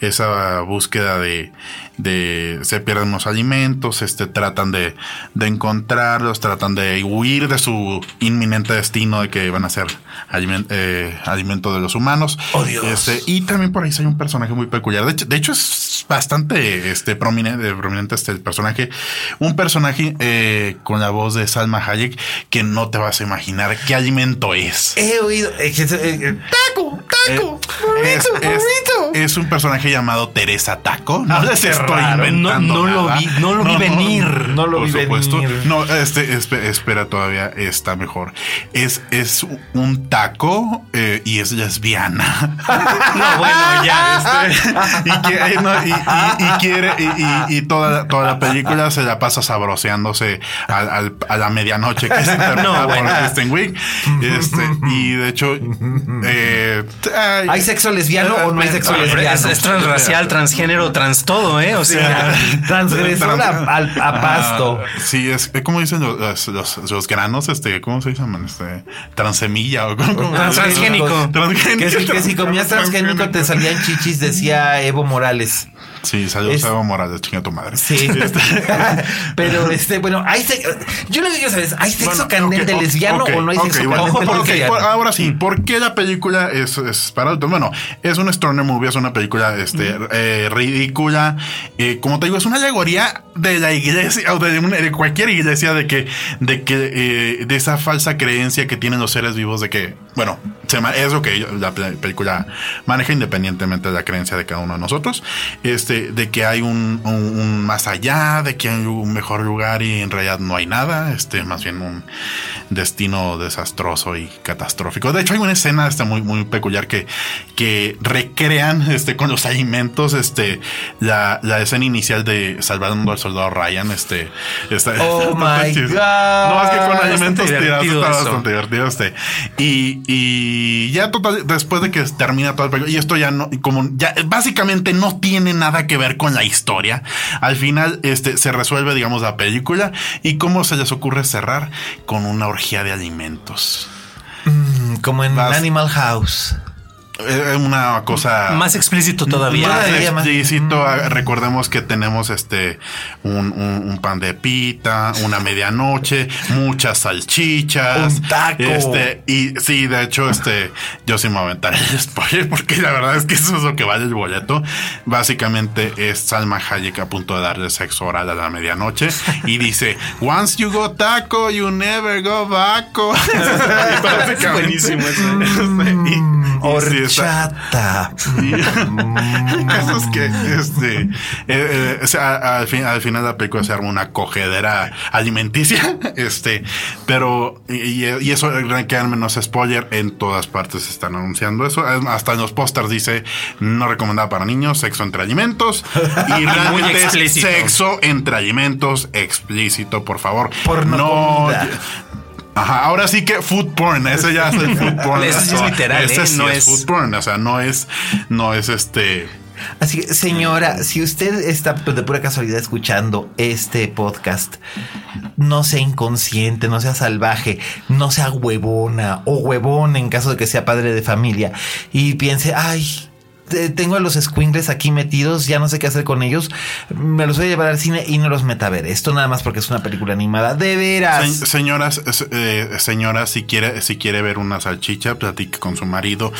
esa búsqueda de, de se pierden los alimentos, este, tratan de, de encontrarlos, tratan de huir de su inminente destino de que van a ser eh, alimento de los humanos. Oh, Dios. Este, y también por ahí hay un personaje muy peculiar. De hecho, de hecho es bastante este, prominente, prominente este personaje. Un personaje eh, con la voz de Salma Hayek que no te vas a imaginar qué alimento es. He oído. eh, taco, taco, es, burrito, es- un personaje llamado Teresa Taco. No les qué estoy raro. inventando. No- no lo vi- no lo vi venir. No lo por vi supuesto. venir. No, este, espe- espera, todavía está mejor. Es, es un taco eh, y es lesbiana. No, bueno, ya. Este, y, que- eh, no, y- y- y quiere y, y- y toda, la- toda la película se la pasa sabroseándose al- al- a la medianoche que es interpretada No, por bueno. Kristen Wiig. Este, y de hecho eh, ay, ¿Hay sexo lesbiano o no hay sexo lesbiano? es, es transracial, transgénero, trans todo, ¿eh? O sea, Transgresor a, al- a pasto. Ah, sí, es como dicen los, los, los- los granos, este, ¿cómo se llaman? Este, transemilla o Transgénico. Transgénico. Que si, que si comías transgénico te salían chichis, decía Evo Morales. Sí, saludos Es- a Evo Morales, chinga tu madre. Sí. Pero este, bueno, hay se- yo lo que quiero saber es, ¿hay sexo Bueno, candente ok, lesbiano o no hay sexo bueno, candente ojo, lesbiano? por- ahora sí, ¿por qué la película es, es para adultos? Bueno, es un stoner movie, es una película este, eh, ridícula. Eh, como te digo, es una alegoría de la iglesia o de, una- de cualquier iglesia de que, de que, eh, de esa falsa creencia que tienen los seres vivos de que, мы bueno, es lo que la pe- película maneja independientemente de la creencia de cada uno de nosotros, este, de que hay un, un- un más allá, de que hay un mejor lugar y en realidad no hay nada, este, más bien un destino desastroso y catastrófico. De hecho, hay una escena este, muy, muy peculiar que, que recrean este, con los alimentos este, la, la escena inicial de Salvando al Soldado Ryan. Este, está- Oh está my. God. No, es que con Bastante alimentos tirados está bastante divertido. Este. Y, y ya total, después de que termina todo el película, y esto ya no, como ya básicamente no tiene nada que ver con la historia. Al final, este se resuelve, digamos, la película y cómo se les ocurre cerrar con una orgía de alimentos. Mm, Como en Vas- Animal House. Es una cosa más explícito todavía. Más explícito. Ah, Recordemos que tenemos este un, un- un pan de pita, una medianoche, muchas salchichas. Un taco. Este, y sí, de hecho, este, yo sí me voy a aventar el spoiler porque la verdad es que eso es lo que vale el boleto. Básicamente es Salma Hayek a punto de darle sexo oral a la medianoche y dice: Once you go taco, you never go baco. Es buenísimo eso. Y- y sí, está- Horchata. el caso es que este, eh, eh, o sea, al, fin- al final la película se arma una cogedera alimenticia, este, pero y, y eso créanme no es spoiler, en todas partes están anunciando eso, hasta en los pósters dice no recomendada para niños, sexo entre alimentos. Y realmente es sexo entre alimentos explícito, por favor, Porno no comida. Ajá, ahora sí que food porn, ese ya es el food porn. Sí es literal, Ese ¿eh? sí No es es- food porn, o sea, no es, no es este. Así que, señora, si usted está de pura casualidad escuchando este podcast, no sea inconsciente, no sea salvaje, no sea huevona o huevón en caso de que sea padre de familia y piense, ay, tengo a los squinkles aquí metidos, ya no sé qué hacer con ellos. Me los voy a llevar al cine y no los meta a ver. Esto nada más porque es una película animada. De veras. Se- señoras, eh, señora, si quiere, si quiere ver una salchicha, platique con su marido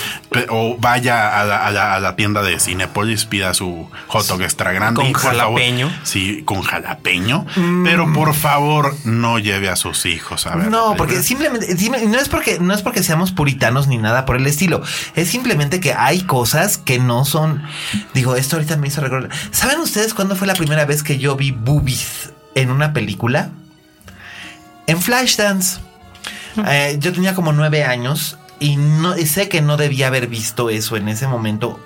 o vaya a la, a la- a la tienda de Cinepolis, pida su hot dog extra grande. Con favor- jalapeño. sí, con jalapeño. Pero por favor, no lleve a sus hijos a ver. No, porque simplemente simple- no es porque no es porque seamos puritanos ni nada por el estilo. Es simplemente que hay cosas que no son. Digo, esto ahorita me hizo recordar. ¿Saben ustedes cuándo fue la primera vez que yo vi boobies en una película? En Flashdance. Eh, yo tenía como nueve años y no y sé que no debía haber visto eso en ese momento.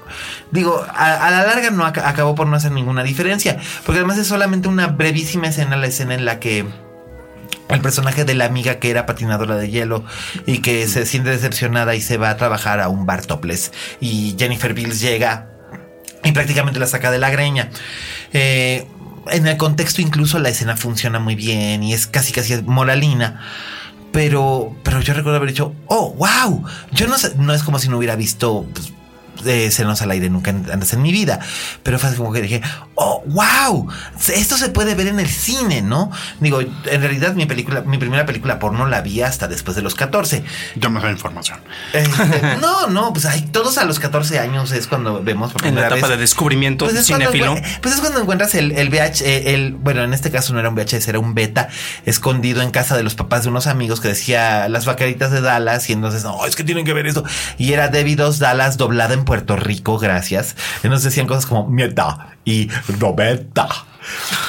Digo, a, a la larga no ac- acabó por no hacer ninguna diferencia, porque además es solamente una brevísima escena, la escena en la que el personaje de la amiga que era patinadora de hielo y que se siente decepcionada y se va a trabajar a un bar topless y Jennifer Bills llega y prácticamente la saca de la greña. Eh, en el contexto incluso la escena funciona muy bien y es casi casi moralina. Pero, pero yo recuerdo haber dicho, oh, wow. Yo no sé, no es como si no hubiera visto pues, eh, al aire nunca antes en mi vida. Pero fue como que dije, oh, wow. Esto se puede ver en el cine, ¿no? Digo, en realidad mi película, mi primera película porno la vi hasta después de los 14. Yo me sé información. Este, no, no, pues hay, todos a los 14 años es cuando vemos por En la primera etapa vez. de descubrimiento Pues cinéfilo. pues es cuando encuentras el, el VH, eh, el, bueno, en este caso no era un VHS, era un beta escondido en casa de los papás de unos amigos que decía las vaqueritas de Dallas y entonces, no, es que tienen que ver esto. Y era Debbie Dos Dallas doblada en Puerto Rico, gracias. Entonces decían cosas como mierda y Roberta.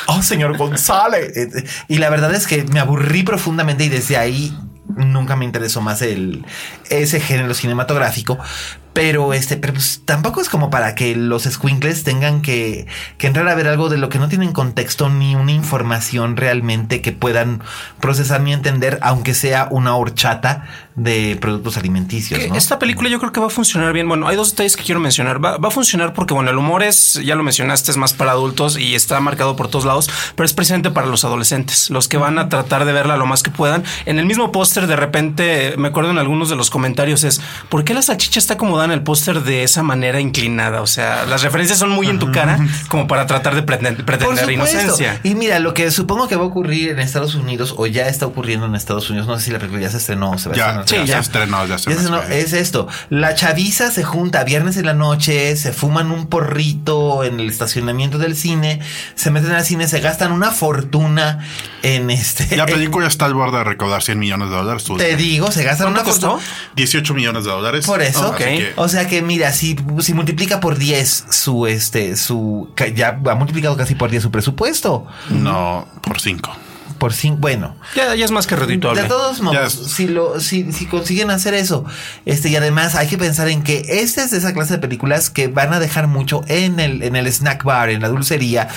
Oh, señor González. Eh, eh, Y la verdad es que me aburrí profundamente y desde ahí nunca me interesó más el ese género cinematográfico. Pero este, pero pues tampoco es como para que los squinkles tengan que, que entrar a ver algo de lo que no tienen contexto ni una información realmente que puedan procesar ni entender, aunque sea una horchata de productos alimenticios. Esta película yo creo que va a funcionar bien. Bueno, hay dos detalles que quiero mencionar. Va, va a funcionar porque, bueno, el humor es, ya lo mencionaste, es más para adultos y está marcado por todos lados, pero es precisamente para los adolescentes, los que van a tratar de verla lo más que puedan. En el mismo póster, de repente, me acuerdo en algunos de los comentarios es, ¿por qué la salchicha está acomodada en el póster de esa manera inclinada? O sea, las referencias son muy en tu cara como para tratar de pretender, pretender inocencia. Y mira, lo que supongo que va a ocurrir en Estados Unidos o ya está ocurriendo en Estados Unidos, no sé si la película ya se estrenó o se va a Ya, estrenar. Sí, ya, ya. se estrenó, ya se Ya se estrenó. es esto. La chaviza se junta viernes en la noche, se fuman un porrito en el estacionamiento del cine, se meten al cine, se gastan una fortuna en este. La en- película está al borde de recaudar 100 millones de dólares. Tú- te digo, se gastan una ¿Cuánto costó? fortuna. 18 millones de dólares. Por eso, Así que- o sea que mira, si, si multiplica por 10 su este su ya ha multiplicado casi por 10 su presupuesto. No, por 5. Por 5, bueno, Ya, ya es más que redituable. De todos modos, si lo, si, si consiguen hacer eso, este, y además hay que pensar en que esta es de esa clase de películas que van a dejar mucho en el, en el snack bar, en la dulcería.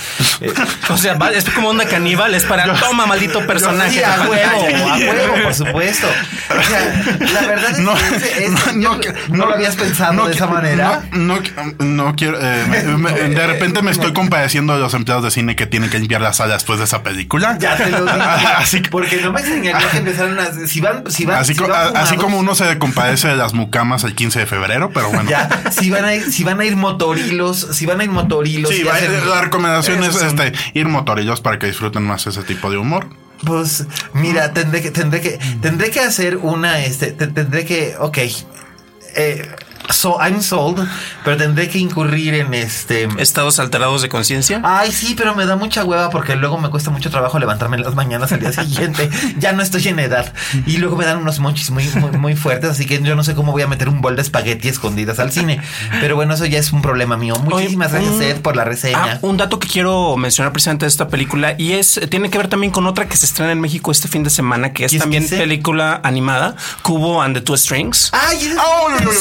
Eh, O sea, va- es como onda caníbal, es para toma maldito personaje. sí, a huevo, a huevo, por supuesto. O sea, la verdad es No, que ese- ese- no, yo- no, no lo habías pensado no de esa manera. No, no, no quiero. eh, me- me- de repente me estoy compadeciendo de los empleados de cine que tienen que limpiar la sala después de esa película. Ya te lo. así, que- porque no me extrañaría que empezaran a. Si van, si van, así, si como uno se compadece de las mucamas el 15 de febrero, pero bueno. Ya, si van a ir, si van a ir motorilos, si van a ir motorilos. Sí, va- hacen- la recomendación es son- este, ir motorillos para que disfruten más ese tipo de humor. Pues mira, tendré que, tendré que, tendré que hacer una, este, te- tendré que, ok, eh, so I'm sold, pero tendré que incurrir en este. Estados alterados de conciencia. Ay, sí, pero me da mucha hueva porque luego me cuesta mucho trabajo levantarme en las mañanas al día siguiente. ya no estoy en edad. Y luego me dan unos monchis muy, muy, muy fuertes, así que yo no sé cómo voy a meter un bol de espagueti escondidas al cine. Pero bueno, eso ya es un problema mío. Muchísimas Oye, gracias, Ed, por la reseña. Ah, un dato que quiero mencionar precisamente de esta película y es tiene que ver también con otra que se estrena en México este fin de semana, que es ¿Y es también 15? película animada, Cubo and the Two Strings. Ay, Oh, no, no, no,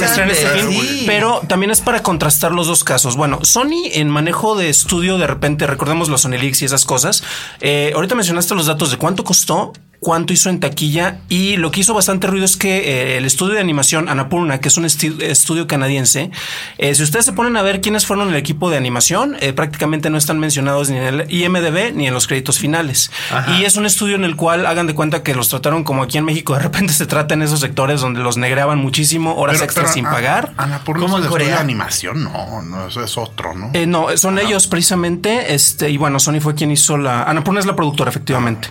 Sí. pero también es para contrastar los dos casos. Bueno, Sony en manejo de estudio, de repente, recordemos los Sony Leaks y esas cosas. Eh, ahorita mencionaste los datos de cuánto costó. Cuánto hizo en taquilla y lo que hizo bastante ruido es que eh, el estudio de animación Annapurna, que es un estudio canadiense, eh, si ustedes se ponen a ver quiénes fueron el equipo de animación, eh, prácticamente no están mencionados ni en el IMDB ni en los créditos finales. Y es un estudio en el cual hagan de cuenta que los trataron como aquí en México de repente se trata en esos sectores donde los negreaban muchísimo, horas extras sin pagar. Annapurna como en Corea. De animación, no, no, eso es otro, ¿no? no, son ellos precisamente, este, y bueno, Sony fue quien hizo la... Annapurna es la productora, efectivamente.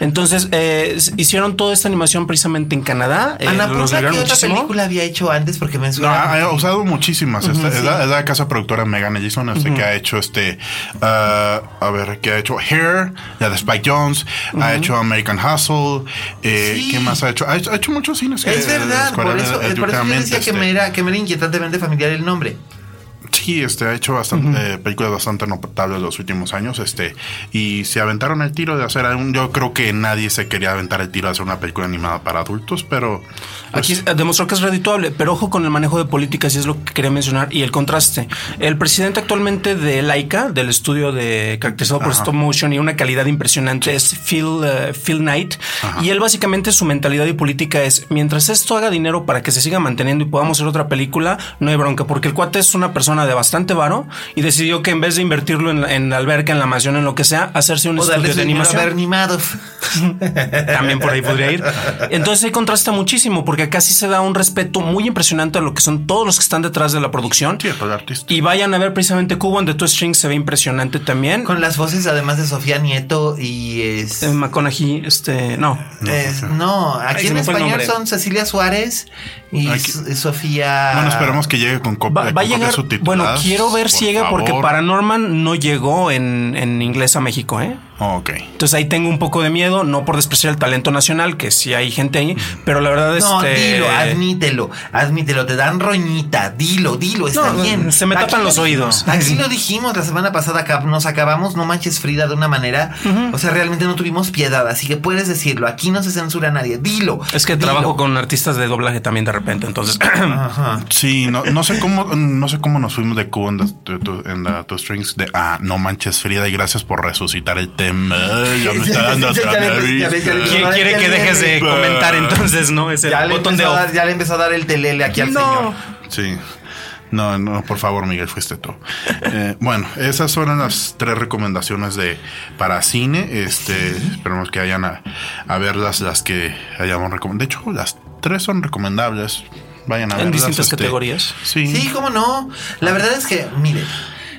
Entonces, eh, hicieron toda esta animación precisamente en Canadá. Eh, Ana, ¿qué otra película había hecho antes? Porque me no, ha, usado muchísimas. es, la, casa productora Megan Ellison, este, que ha hecho este, uh, a ver, que ha hecho Hair, la de Spike Jones, ha hecho American Hustle, eh, ¿qué más ha hecho? Ha hecho, muchos cines. Es verdad, por eso, por eso yo decía que, me era, que me era inquietantemente familiar el nombre. Este ha hecho bastante películas bastante notables los últimos años, este y se aventaron el tiro de hacer un yo creo que nadie se quería aventar el tiro de hacer una película animada para adultos, pero Aquí pues, demostró que es redituable, pero ojo con el manejo de políticas y es lo que quería mencionar y el contraste. El presidente actualmente de Laika, del estudio de caracterizado por stop motion y una calidad impresionante, es Phil, eh, Phil Knight. Y él básicamente su mentalidad y política es, mientras esto haga dinero para que se siga manteniendo y podamos hacer otra película, no hay bronca, porque el cuate es una persona de bastante varo y decidió que en vez de invertirlo en, la alberca, en la mansión, en lo que sea, hacerse un estudio de animación. También por ahí podría ir. Entonces se contrasta muchísimo porque acá sí se da un respeto muy impresionante a lo que son todos los que están detrás de la producción. Sí, el artista. Y vayan a ver precisamente Cubo de Two Strings se ve impresionante también. Con las voces además de Sofía Nieto y es... Eh, McConaughey, este, no. no, aquí en español son Cecilia Suárez y Sofía. Bueno, esperamos que llegue con copia. Va, a llegar. Bueno, quiero ver si llega porque Paranorman no llegó en, en inglés a México, ¿eh? Ok. Entonces ahí tengo un poco de miedo, no por despreciar el talento nacional, que sí hay gente ahí, pero la verdad es No, este, dilo, admítelo, admítelo, te dan roñita, dilo, dilo, está bien. Se me tapan los oídos. Aquí lo dijimos la semana pasada, nos acabamos No Manches Frida de una manera, o sea, realmente no tuvimos piedad, así que puedes decirlo, aquí no se censura a nadie, dilo. Es que trabajo con artistas de doblaje también de repente, entonces. Sí, no, no sé cómo, no sé cómo nos fuimos de Q en, the, Two Strings de ah, No Manches Frida y gracias por resucitar el tema. Ya me está dando ¿Quién quiere que dejes de comentar entonces, no? Es el botón de Ya le empezó a dar el telele aquí al señor. Sí. No, no, por favor, Miguel, fuiste tú. Eh, bueno, esas fueron las tres recomendaciones de para cine. Este, esperemos que hayan a, a verlas las que hayamos recomendado. De hecho, las tres son recomendables. Vayan a verlas. En distintas este, categorías. Sí. Sí, cómo no. La verdad es que, mire,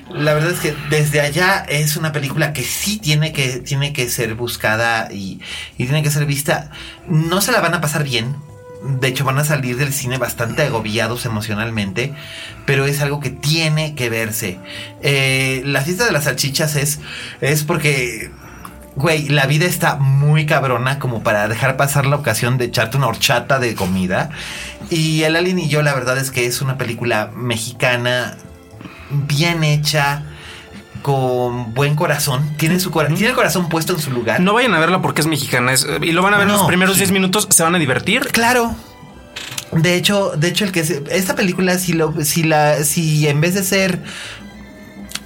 la verdad es que desde allá es una película que sí tiene que, tiene que ser buscada y, y tiene que ser vista. No se la van a pasar bien, de hecho, van a salir del cine bastante agobiados emocionalmente, pero es algo que tiene que verse. Eh, la fiesta de las salchichas es, es porque, güey, la vida está muy cabrona como para dejar pasar la ocasión de echarte una horchata de comida. Y El Alien y yo, la verdad es que es una película mexicana bien hecha con buen corazón. Tiene su tiene el corazón puesto en su lugar. No vayan a verla porque es mexicana y lo van a ver en los primeros 10 minutos, se van a divertir. Claro. De hecho, de hecho el que esta película si lo si la si en vez de ser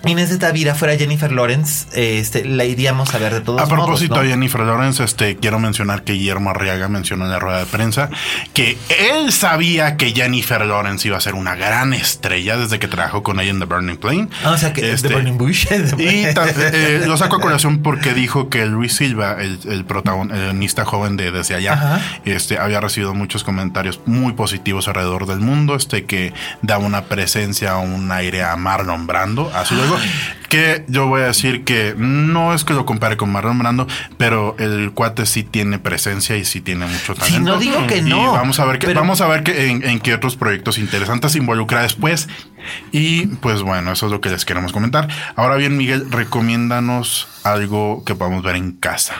Inés de Tavira fuera Jennifer Lawrence, este, la iríamos a ver de todos A propósito de Jennifer Lawrence, este, quiero mencionar que Guillermo Arriaga mencionó en la rueda de prensa que él sabía que Jennifer Lawrence iba a ser una gran estrella desde que trabajó con ella en The Burning Plane. Ah, o sea, que este, The Burning Bush. y eh, lo saco a colación porque dijo que Luis Silva, el, protagonista joven de Desde Allá, este, había recibido muchos comentarios muy positivos alrededor del mundo, este, que da una presencia, un aire a Marlon Brando, así luego que yo voy a decir que no es que lo compare con Marlon Brando, pero el cuate sí tiene presencia y sí tiene mucho talento. no digo que no. vamos a ver que, vamos a ver que en, qué otros proyectos interesantes se involucra después. Y pues bueno, eso es lo que les queremos comentar. Ahora bien, Miguel, recomiéndanos algo que podamos ver en casa.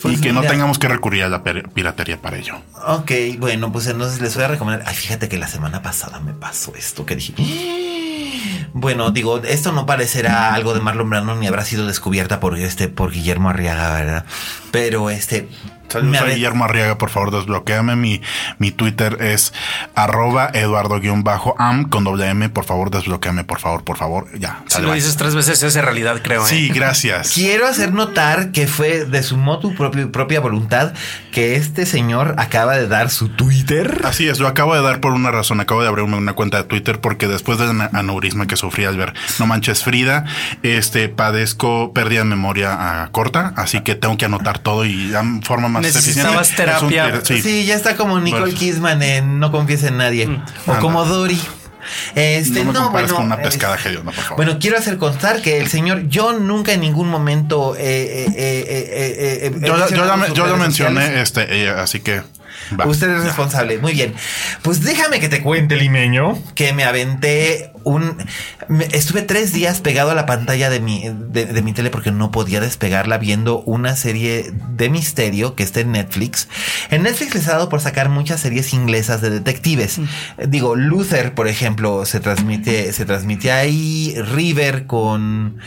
Pues y que no tengamos que recurrir a la piratería para ello. Ok, bueno, pues entonces les voy a recomendar. Ay, fíjate que la semana pasada me pasó esto que dije. Bueno, digo, esto no parecerá algo de Marlon Brando ni habrá sido descubierta por este, por Guillermo Arriaga, ¿verdad? Pero este. Saludos a Guillermo Arriaga, por favor, desbloqueame. Mi, mi Twitter es arroba eduardo-am con doble M. Por favor, desbloqueame, por favor, por favor. Ya. Si lo bye. dices tres veces, se hace realidad, creo. ¿eh? Sí, gracias. Quiero hacer notar que fue de su motu propio, propia voluntad que este señor acaba de dar su Twitter. Así es, lo acabo de dar por una razón. Acabo de abrirme una cuenta de Twitter porque después del aneurisma que sufrí al ver No Manches Frida, este padezco pérdida de memoria ah, corta, así que tengo que anotar todo y la forma más Necesitabas eficiente. un terapia. sí. Sí. ya está como Nicole Bueno. Kidman en No confíes en nadie. O Anda. como Dory. Este, no me compares bueno, con una pescada es- hedionda, por favor. Bueno, quiero hacer constar que el señor, yo nunca en ningún momento. eh, eh, eh, eh, eh, eh, yo, lo mencioné, este, eh, así que va. Usted es responsable. Muy bien. Pues déjame que te cuente, limeño, que me aventé un. estuve tres días pegado a la pantalla de mi, de, de mi tele porque no podía despegarla viendo una serie de misterio que está en Netflix. En Netflix les ha dado por sacar muchas series inglesas de detectives. Eh, Digo, Luther, por ejemplo, se transmite, se transmite ahí. River con.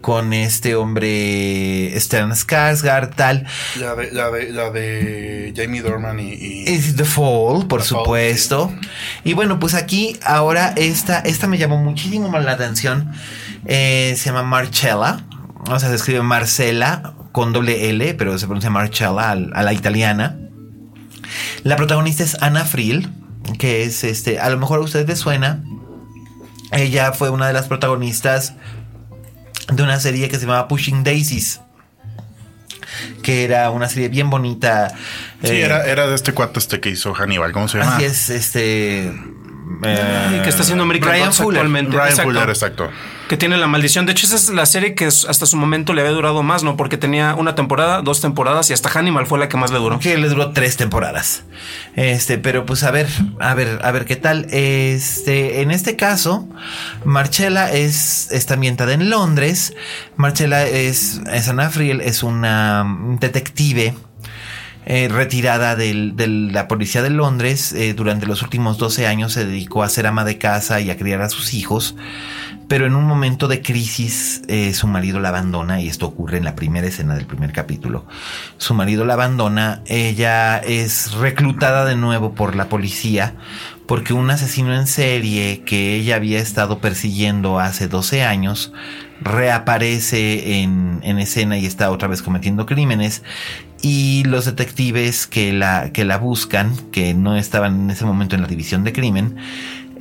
Con este hombre Stellan Skarsgård, tal. La de, la de, la de Jamie Dorman y, y- Is The Fall, por The Fall, supuesto. Y bueno, pues aquí ahora esta, esta me llamó muchísimo más la atención. Eh, se llama Marcella. O sea, se escribe Marcela con doble L, pero se pronuncia Marcella a la italiana. La protagonista es Anna Friel, que es este, a lo mejor a ustedes les suena. Ella fue una de las protagonistas de una serie que se llamaba Pushing Daisies. Que era una serie bien bonita. Sí, eh, era, era de este cuate este que hizo Hannibal, ¿cómo se llama? Así es, este. Que está haciendo American Brian Gods Fuller. actualmente. Brian Exacto. Fuller, exacto. Que tiene la maldición. De hecho, esa es la serie que hasta su momento le había durado más, ¿no? Porque tenía una temporada, dos temporadas y hasta Hannibal fue la que más le duró. Que le duró tres temporadas. Este, pero pues a ver, a ver, a ver qué tal. Este, en este caso, Marcella es, está ambientada en Londres. Marcella es, es Anna Friel, es una detective. Eh, retirada de la policía de Londres, eh, durante los últimos 12 años se dedicó a ser ama de casa y a criar a sus hijos, pero en un momento de crisis eh, su marido la abandona y esto ocurre en la primera escena del primer capítulo. Su marido la abandona, ella es reclutada de nuevo por la policía porque un asesino en serie que ella había estado persiguiendo hace 12 años reaparece en escena y está otra vez cometiendo crímenes y los detectives que la, que la buscan, que no estaban en ese momento en la división de crimen,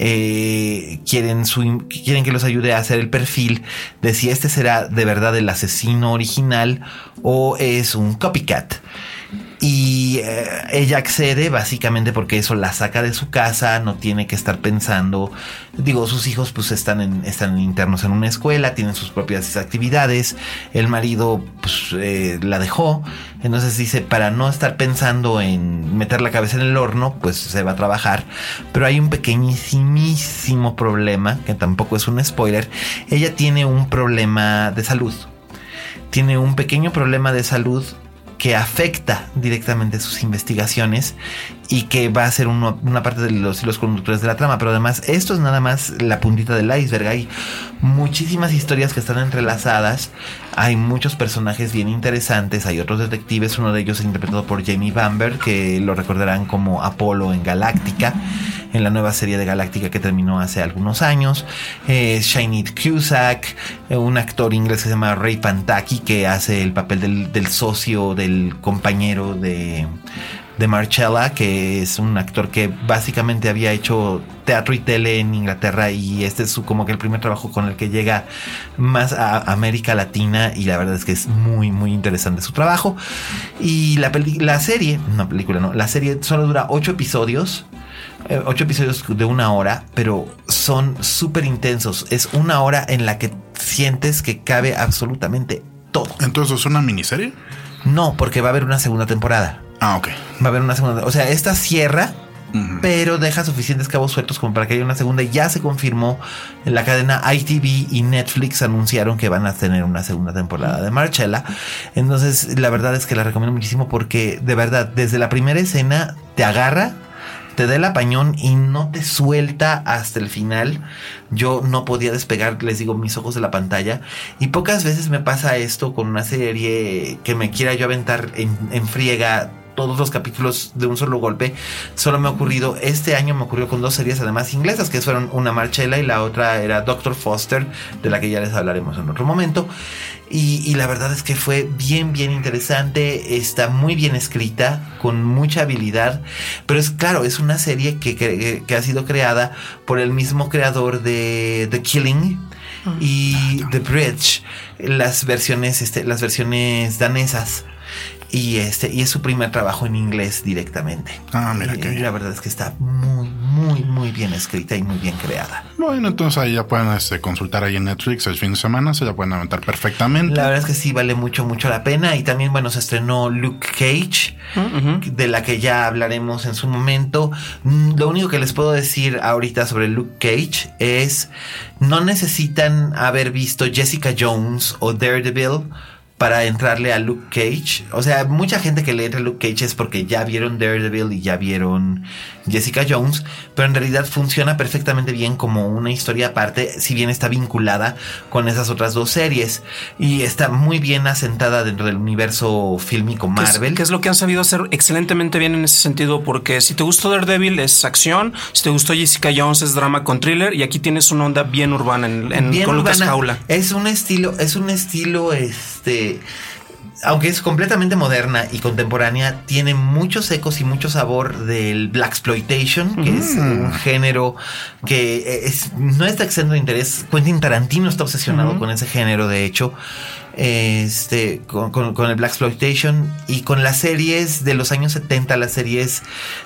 eh, quieren, su, quieren que los ayude a hacer el perfil de si este será de verdad el asesino original o es un copycat. Y eh, ella accede básicamente porque eso la saca de su casa, no tiene que estar pensando. Digo, sus hijos pues están, en, están internos en una escuela, tienen sus propias actividades. El marido pues eh, la dejó. Entonces dice, para no estar pensando en meter la cabeza en el horno, pues se va a trabajar. Pero hay un pequeñísimo problema, que tampoco es un spoiler. Ella tiene un problema de salud. Tiene un pequeño problema de salud que afecta directamente sus investigaciones y que va a ser una parte de los hilos conductores de la trama. Pero además, esto es nada más la puntita del iceberg. Hay muchísimas historias que están entrelazadas. Hay muchos personajes bien interesantes. Hay otros detectives. Uno de ellos es interpretado por Jamie Bamber, que lo recordarán como Apolo en Galáctica, en la nueva serie de Galáctica que terminó hace algunos años. Eh, Cusack, eh, un actor inglés que se llama Ray Pantaki, que hace el papel del, del socio, del compañero de, de Marcella, que es un actor que básicamente había hecho teatro y tele en Inglaterra y este es su, como que el primer trabajo con el que llega más a América Latina y la verdad es que es muy muy interesante su trabajo y la, peli- la serie, no película no, la serie solo dura ocho episodios eh, ocho episodios de una hora, pero son súper intensos. Es una hora en la que sientes que cabe absolutamente todo. Entonces, ¿es una miniserie? No, porque va a haber una segunda temporada. Ah, ok. Va a haber una segunda. O sea, esta cierra, pero deja suficientes cabos sueltos como para que haya una segunda. Ya se confirmó en la cadena ITV y Netflix anunciaron que van a tener una segunda temporada de Marcella. Entonces, la verdad es que la recomiendo muchísimo porque de verdad, desde la primera escena te agarra te da el apañón y no te suelta hasta el final. Yo no podía despegar, les digo, mis ojos de la pantalla. Y pocas veces me pasa esto con una serie que me quiera yo aventar en, en friega todos los capítulos de un solo golpe. Solo me ha ocurrido, este año me ocurrió con dos series además inglesas, que fueron una Marchella y la otra era Doctor Foster, de la que ya les hablaremos en otro momento. Y, la verdad es que fue bien, bien interesante. Está muy bien escrita, con mucha habilidad. Pero es claro, es una serie que, que, ha sido creada por el mismo creador de The Killing y The Bridge. Las versiones, este, las versiones danesas y este y es su primer trabajo en inglés directamente. Ah, mira y, La verdad es que está muy muy muy bien escrita y muy bien creada. Bueno, entonces ahí ya pueden este, consultar ahí en Netflix el fin de semana, se la pueden aventar perfectamente. La verdad es que sí vale mucho mucho la pena y también bueno se estrenó Luke Cage mm, de la que ya hablaremos en su momento. Mm, lo único que les puedo decir ahorita sobre Luke Cage es no necesitan haber visto Jessica Jones o Daredevil para entrarle a Luke Cage. O sea, mucha gente que le entra a Luke Cage es porque ya vieron Daredevil y ya vieron Jessica Jones, pero en realidad funciona perfectamente bien como una historia aparte, si bien está vinculada con esas otras dos series y está muy bien asentada dentro del universo fílmico Marvel. Que es, lo que han sabido hacer excelentemente bien en ese sentido, porque si te gustó Daredevil es acción, si te gustó Jessica Jones es drama con thriller y aquí tienes una onda bien urbana en, con Lucas Jaula. Es un estilo, es un estilo este aunque es completamente moderna y contemporánea, tiene muchos ecos y mucho sabor del Black Exploitation, que es mm. un género que es, no está exento de interés. Quentin Tarantino está obsesionado con ese género, de hecho este, con, con, el Black Exploitation y con las series de los años 70, las series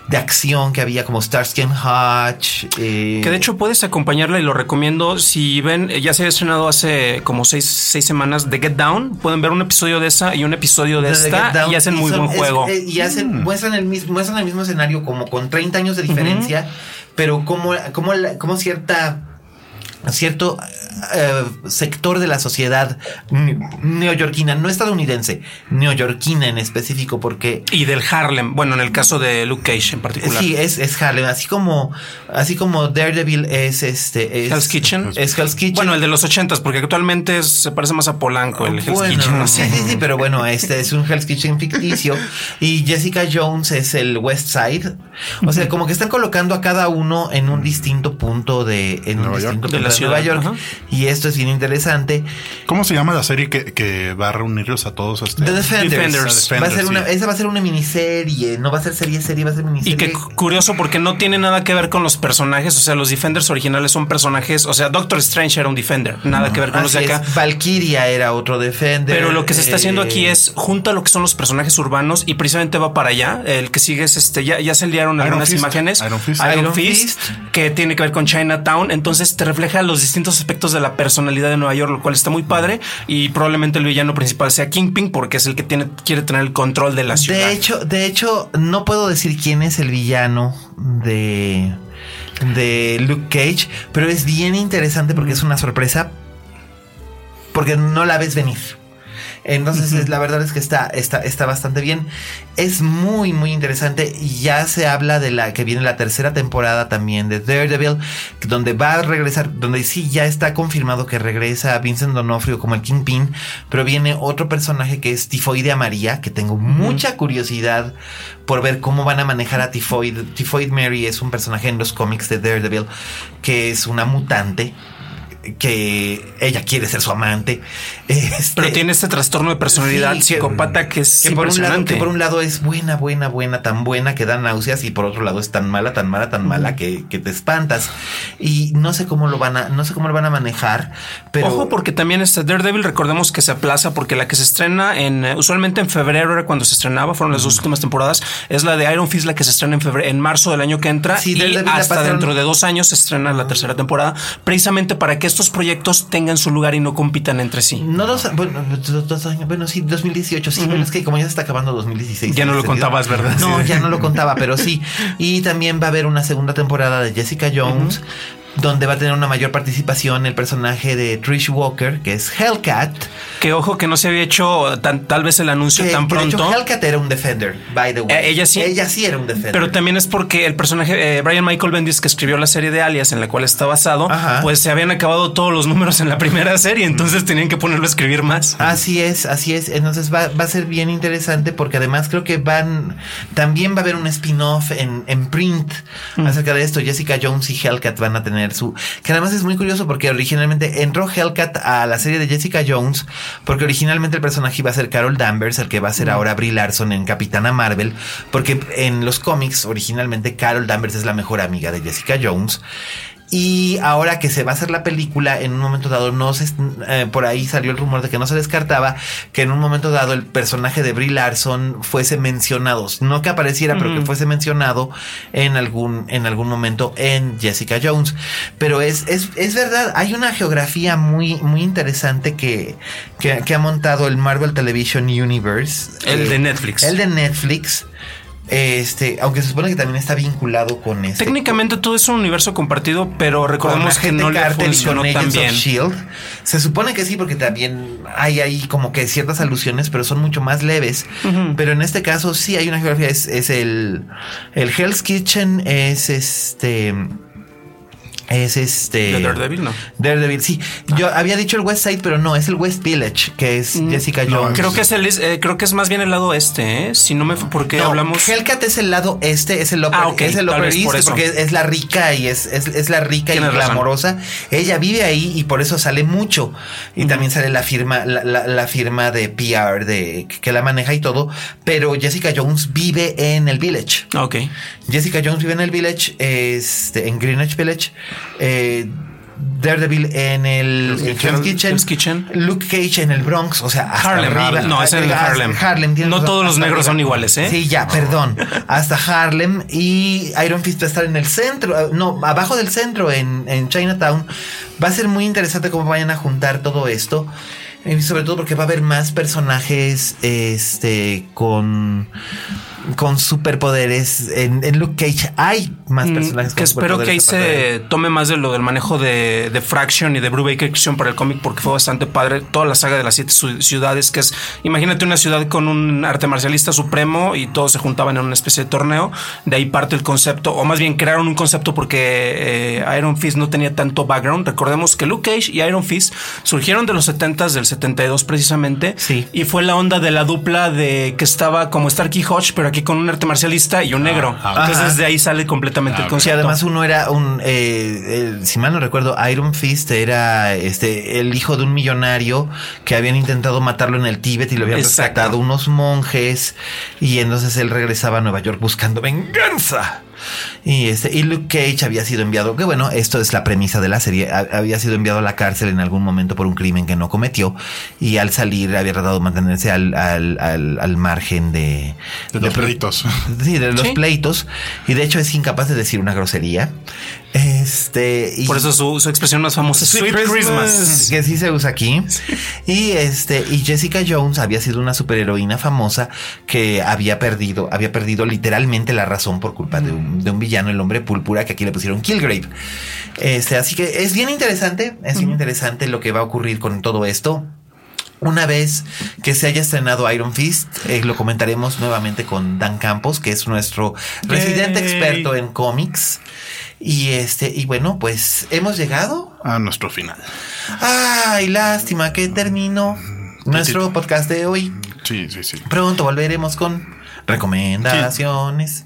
de acción que había como Starsky and Hutch. Eh, que de hecho puedes acompañarla y lo recomiendo. Si ven, ya se ha estrenado hace como seis, seis semanas de Get Down, pueden ver un episodio de esa y un episodio de, esta y hacen muy buen juego. Eh, y hacen, mm. muestran, el mismo, muestran el mismo escenario como con 30 años de diferencia, pero como, como, como cierta cierto eh, sector de la sociedad neoyorquina, no estadounidense, neoyorquina en específico, porque... Y del Harlem, bueno, en el caso de Luke Cage en particular. Sí, es, es Harlem, así como, así como Daredevil es este... Es, Hell's Kitchen. Es Hell's Kitchen. Bueno, el de los ochentas, porque actualmente se parece más a Polanco, el Hell's Kitchen. Sí, sí, sí, pero bueno, este es un Hell's Kitchen ficticio. y Jessica Jones es el West Side. O sea, como que están colocando a cada uno en un distinto punto de... En un distinto de la. De Nueva York. Y esto es bien interesante. ¿Cómo se llama la serie que, va a reunirlos a todos? Este? The Defenders. va a ser una, esa va a ser una miniserie, no va a ser serie, serie, va a ser miniserie. Y qué curioso porque no tiene nada que ver con los personajes. O sea, los Defenders originales son personajes. O sea, Doctor Strange era un Defender, nada que ver con los de acá. Valkyria era otro Defender. Pero lo que se está haciendo aquí eh, es junta lo que son los personajes urbanos y precisamente va para allá. El que sigue es este, ya, ya se enviaron algunas imágenes. Iron Fist. Iron, Fist, que tiene que ver con Chinatown. Entonces te refleja los distintos aspectos de la personalidad de Nueva York, lo cual está muy padre. Y probablemente el villano principal sea Kingpin, porque es el que tiene, quiere tener el control de la ciudad. De hecho, de hecho, no puedo decir quién es el villano de, de Luke Cage, pero es bien interesante porque es una sorpresa. Porque no la ves venir. Entonces, la verdad es que está, está, está bastante bien. Es muy, muy interesante. Y ya se habla de la que viene la tercera temporada también de Daredevil, donde va a regresar, donde sí ya está confirmado que regresa Vincent Donofrio como el Kingpin, pero viene otro personaje que es Tifoide María, que tengo mucha curiosidad por ver cómo van a manejar a Tifoid. Tifoid Mary es un personaje en los cómics de Daredevil que es una mutante que ella quiere ser su amante. Este, Pero tiene este trastorno de personalidad psicópata que, es por un lado, que por un lado es buena, buena, buena, tan buena que da náuseas y por otro lado es tan mala, tan mala, tan mala que, te espantas. Y no sé cómo lo van a, no sé cómo lo van a manejar. Pero ojo porque también este Daredevil recordemos que se aplaza porque la que se estrena en eh, usualmente en febrero era cuando se estrenaba, fueron las dos últimas temporadas. Es la de Iron Fist la que se estrena en febrero, en marzo del año que entra y hasta dentro de dos años se estrena la tercera temporada, precisamente para que estos proyectos tengan su lugar y no compitan entre sí. No dos, bueno, dos años, bueno, sí, 2018, sí, pero es que como ya se está acabando 2016. Ya no lo contabas, ¿verdad? No, ya no lo contaba, pero sí. Y también va a haber una segunda temporada de Jessica Jones. Donde va a tener una mayor participación el personaje de Trish Walker, que es Hellcat. Que ojo que no se había hecho tan, tal vez el anuncio que, tan que de pronto. hecho Hellcat era un Defender, by the way. Eh, ella sí. Ella sí era un Defender. Pero también es porque el personaje, eh, Brian Michael Bendis, que escribió la serie de Alias, en la cual está basado, Ajá. pues se habían acabado todos los números en la primera serie, entonces tenían que ponerlo a escribir más. Así es, así es. Entonces va, va a ser bien interesante porque además creo que van. También va a haber un spin-off en, en print acerca de esto. Jessica Jones y Hellcat van a tener su. Que además es muy curioso porque originalmente entró Hellcat a la serie de Jessica Jones porque originalmente el personaje iba a ser Carol Danvers, el que va a ser ahora Brie Larson en Capitana Marvel. Porque en los cómics originalmente Carol Danvers es la mejor amiga de Jessica Jones. Y ahora que se va a hacer la película, en un momento dado, no se, eh, por ahí salió el rumor de que no se descartaba que en un momento dado el personaje de Brie Larson fuese mencionado, no que apareciera, pero que fuese mencionado en algún, en algún momento en Jessica Jones. Pero es, es, es verdad, hay una geografía muy, muy interesante que, que, que ha montado el Marvel Television Universe. El Eh, de Netflix. El de Netflix. Este, aunque se supone que también está vinculado con este. Técnicamente todo es un universo compartido, pero recordemos que no le funcionó tan bien. Shield. Se supone que sí, porque también hay ahí como que ciertas alusiones, pero son mucho más leves. Pero en este caso sí hay una geografía. Es, es el, el Hell's Kitchen, es este. Es este. De Daredevil, no. Daredevil, sí. Yo había dicho el West Side, pero no, es el West Village, que es Jessica no, Jones. Creo que es el, eh, creo que es más bien el lado este, ¿eh? Si no me porque No, hablamos. Hellcat es el lado este, es el upper, Ah, es el upper por east, porque es la rica y es, es, es la rica y glamorosa. Ella vive ahí y por eso sale mucho. Y también sale la firma, la, la- la firma de PR de que la maneja y todo. Pero Jessica Jones vive en el village. Ah, Ok. Jessica Jones vive en el village, este, en Greenwich Village. Eh, Daredevil en el Hell's en Kitchen. Hell's Kitchen, Kitchen. Luke Cage en el Bronx, o sea, hasta Harlem. arriba. No, es en Harlem. Harlem No razón, todos los negros son iguales, ¿eh? Sí, ya, perdón. Hasta Harlem y Iron Fist va a estar en el centro, eh, no, abajo del centro, en, en Chinatown. Va a ser muy interesante cómo vayan a juntar todo esto. Y sobre todo porque va a haber más personajes este con con superpoderes en, en Luke Cage hay más Mm, personajes que con espero que ahí se tome más de lo del manejo de, de Fraction y de Brubaker hicieron para el cómic porque fue bastante padre toda la saga de las siete ciudades que es imagínate una ciudad con un arte marcialista supremo y todos se juntaban en una especie de torneo de ahí parte el concepto o más bien crearon un concepto porque eh, Iron Fist no tenía tanto background recordemos que Luke Cage y Iron Fist surgieron de los 70s del 72 precisamente Sí. y fue la onda de la dupla de que estaba como Starkey Hodge pero aquí con un arte marcialista y un negro ah, entonces ajá. de ahí sale completamente el Ah, concepto además uno era un, eh, eh, si mal no recuerdo, Iron Fist era este el hijo de un millonario que habían intentado matarlo en el Tíbet y lo habían Exacto. rescatado unos monjes y entonces él regresaba a Nueva York buscando venganza. Y este y Luke Cage había sido enviado, que bueno, esto es la premisa de la serie, ha- había sido enviado a la cárcel en algún momento por un crimen que no cometió y al salir había tratado de mantenerse al, al, al, al margen de, De los pleitos. Sí, de los Sí. pleitos. Y de hecho es incapaz de decir una grosería. Este. Y Por eso su, su expresión más famosa es Sweet Christmas. Que sí se usa aquí. Y este. Y Jessica Jones había sido una superheroína famosa que había perdido, había perdido literalmente la razón por culpa de un, de un villano, el hombre púrpura, que aquí le pusieron Killgrave. Este, así que es bien interesante. Es bien interesante lo que va a ocurrir con todo esto. Una vez que se haya estrenado Iron Fist, eh, lo comentaremos nuevamente con Dan Campos, que es nuestro residente experto en cómics. Y este, y bueno, pues hemos llegado. A nuestro final. Ay, lástima que terminó nuestro podcast de hoy. Sí, sí, sí. Pronto volveremos con recomendaciones.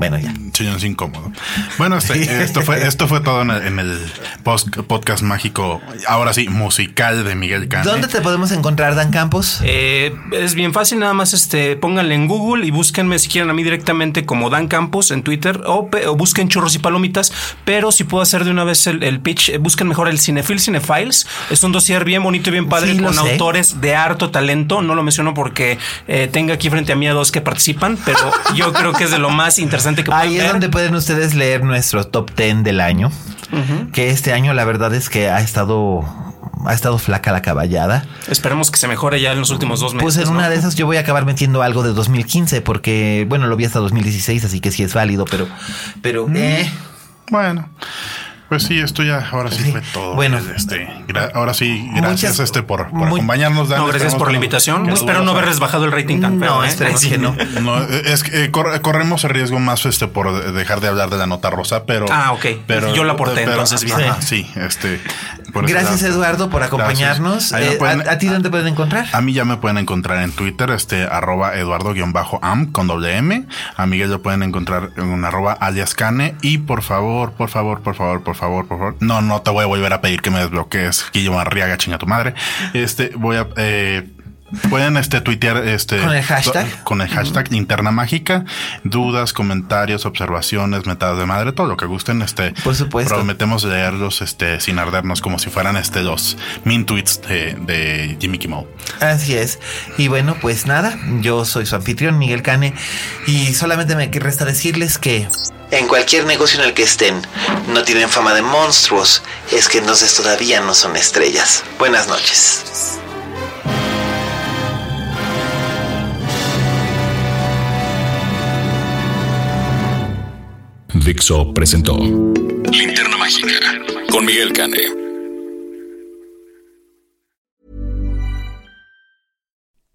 Bueno, ya. Señor incómodo. Bueno, este- esto fue esto fue todo en el, en el post- podcast mágico, ahora sí, musical de Miguel Cane. ¿Dónde te podemos encontrar, Dan Campos? Eh, es bien fácil, nada más este, pónganle en Google y búsquenme si quieren a mí directamente como Dan Campos en Twitter o, busquen churros y palomitas. Pero si puedo hacer de una vez el, el pitch, eh, busquen mejor el Cinefil Cinefiles. Es un dossier bien bonito y bien padre Sí, con sé. autores de harto talento. No lo menciono porque eh, tengo aquí frente a mí a dos que participan, pero yo creo que es de lo más interesante que pueden Ahí es ver. donde pueden ustedes leer nuestro top 10 del año. Que este año la verdad es que ha estado ha estado flaca la caballada. Esperemos que se mejore ya en los últimos dos meses. Pues en ¿no? una de esas yo voy a acabar metiendo algo de 2015 porque bueno, lo vi hasta 2016, así que sí es válido, pero pero eh, Bueno, Pues sí, esto ya ahora sí, Sí. fue todo. Bueno. este, gra- ahora sí, gracias Muchas- este por, por muy- acompañarnos. Dan. No, gracias por la invitación. que Espero no haber vuelvas bajado el rating tan. No, ¿eh? esperemos que no. No, es que eh, corre- corremos el riesgo más este por dejar de hablar de la nota rosa, pero. Ah, ok. Yo la aporté, entonces, bien. ajá, sí, este. por Gracias. Eduardo, por acompañarnos. Eh, pueden- ¿a, a ti dónde pueden encontrar? A mí ya me pueden encontrar en Twitter, este, arroba eduardo-am con doble M. A Miguel lo pueden encontrar en un arroba alias cane. Y por favor, por favor, por favor, por favor, por favor. No, no te voy a volver a pedir que me desbloquees. Guillermo Arriaga, chinga tu madre. Este, voy a, eh, Pueden este tuitear este ¿Con el hashtag? con el hashtag linterna mágica, dudas, comentarios, observaciones, metadas de madre, todo lo que gusten, este Por supuesto. prometemos leerlos este sin ardernos como si fueran este los min tweets de, de Jimmy Kimmel. Así es. Y bueno, pues nada, yo soy su anfitrión, Miguel Cane, y solamente me resta decirles que... En cualquier negocio en el que estén, no tienen fama de monstruos, es que entonces todavía no son estrellas. Buenas noches. Dixo presentó Linterna Mágica con Miguel Cane.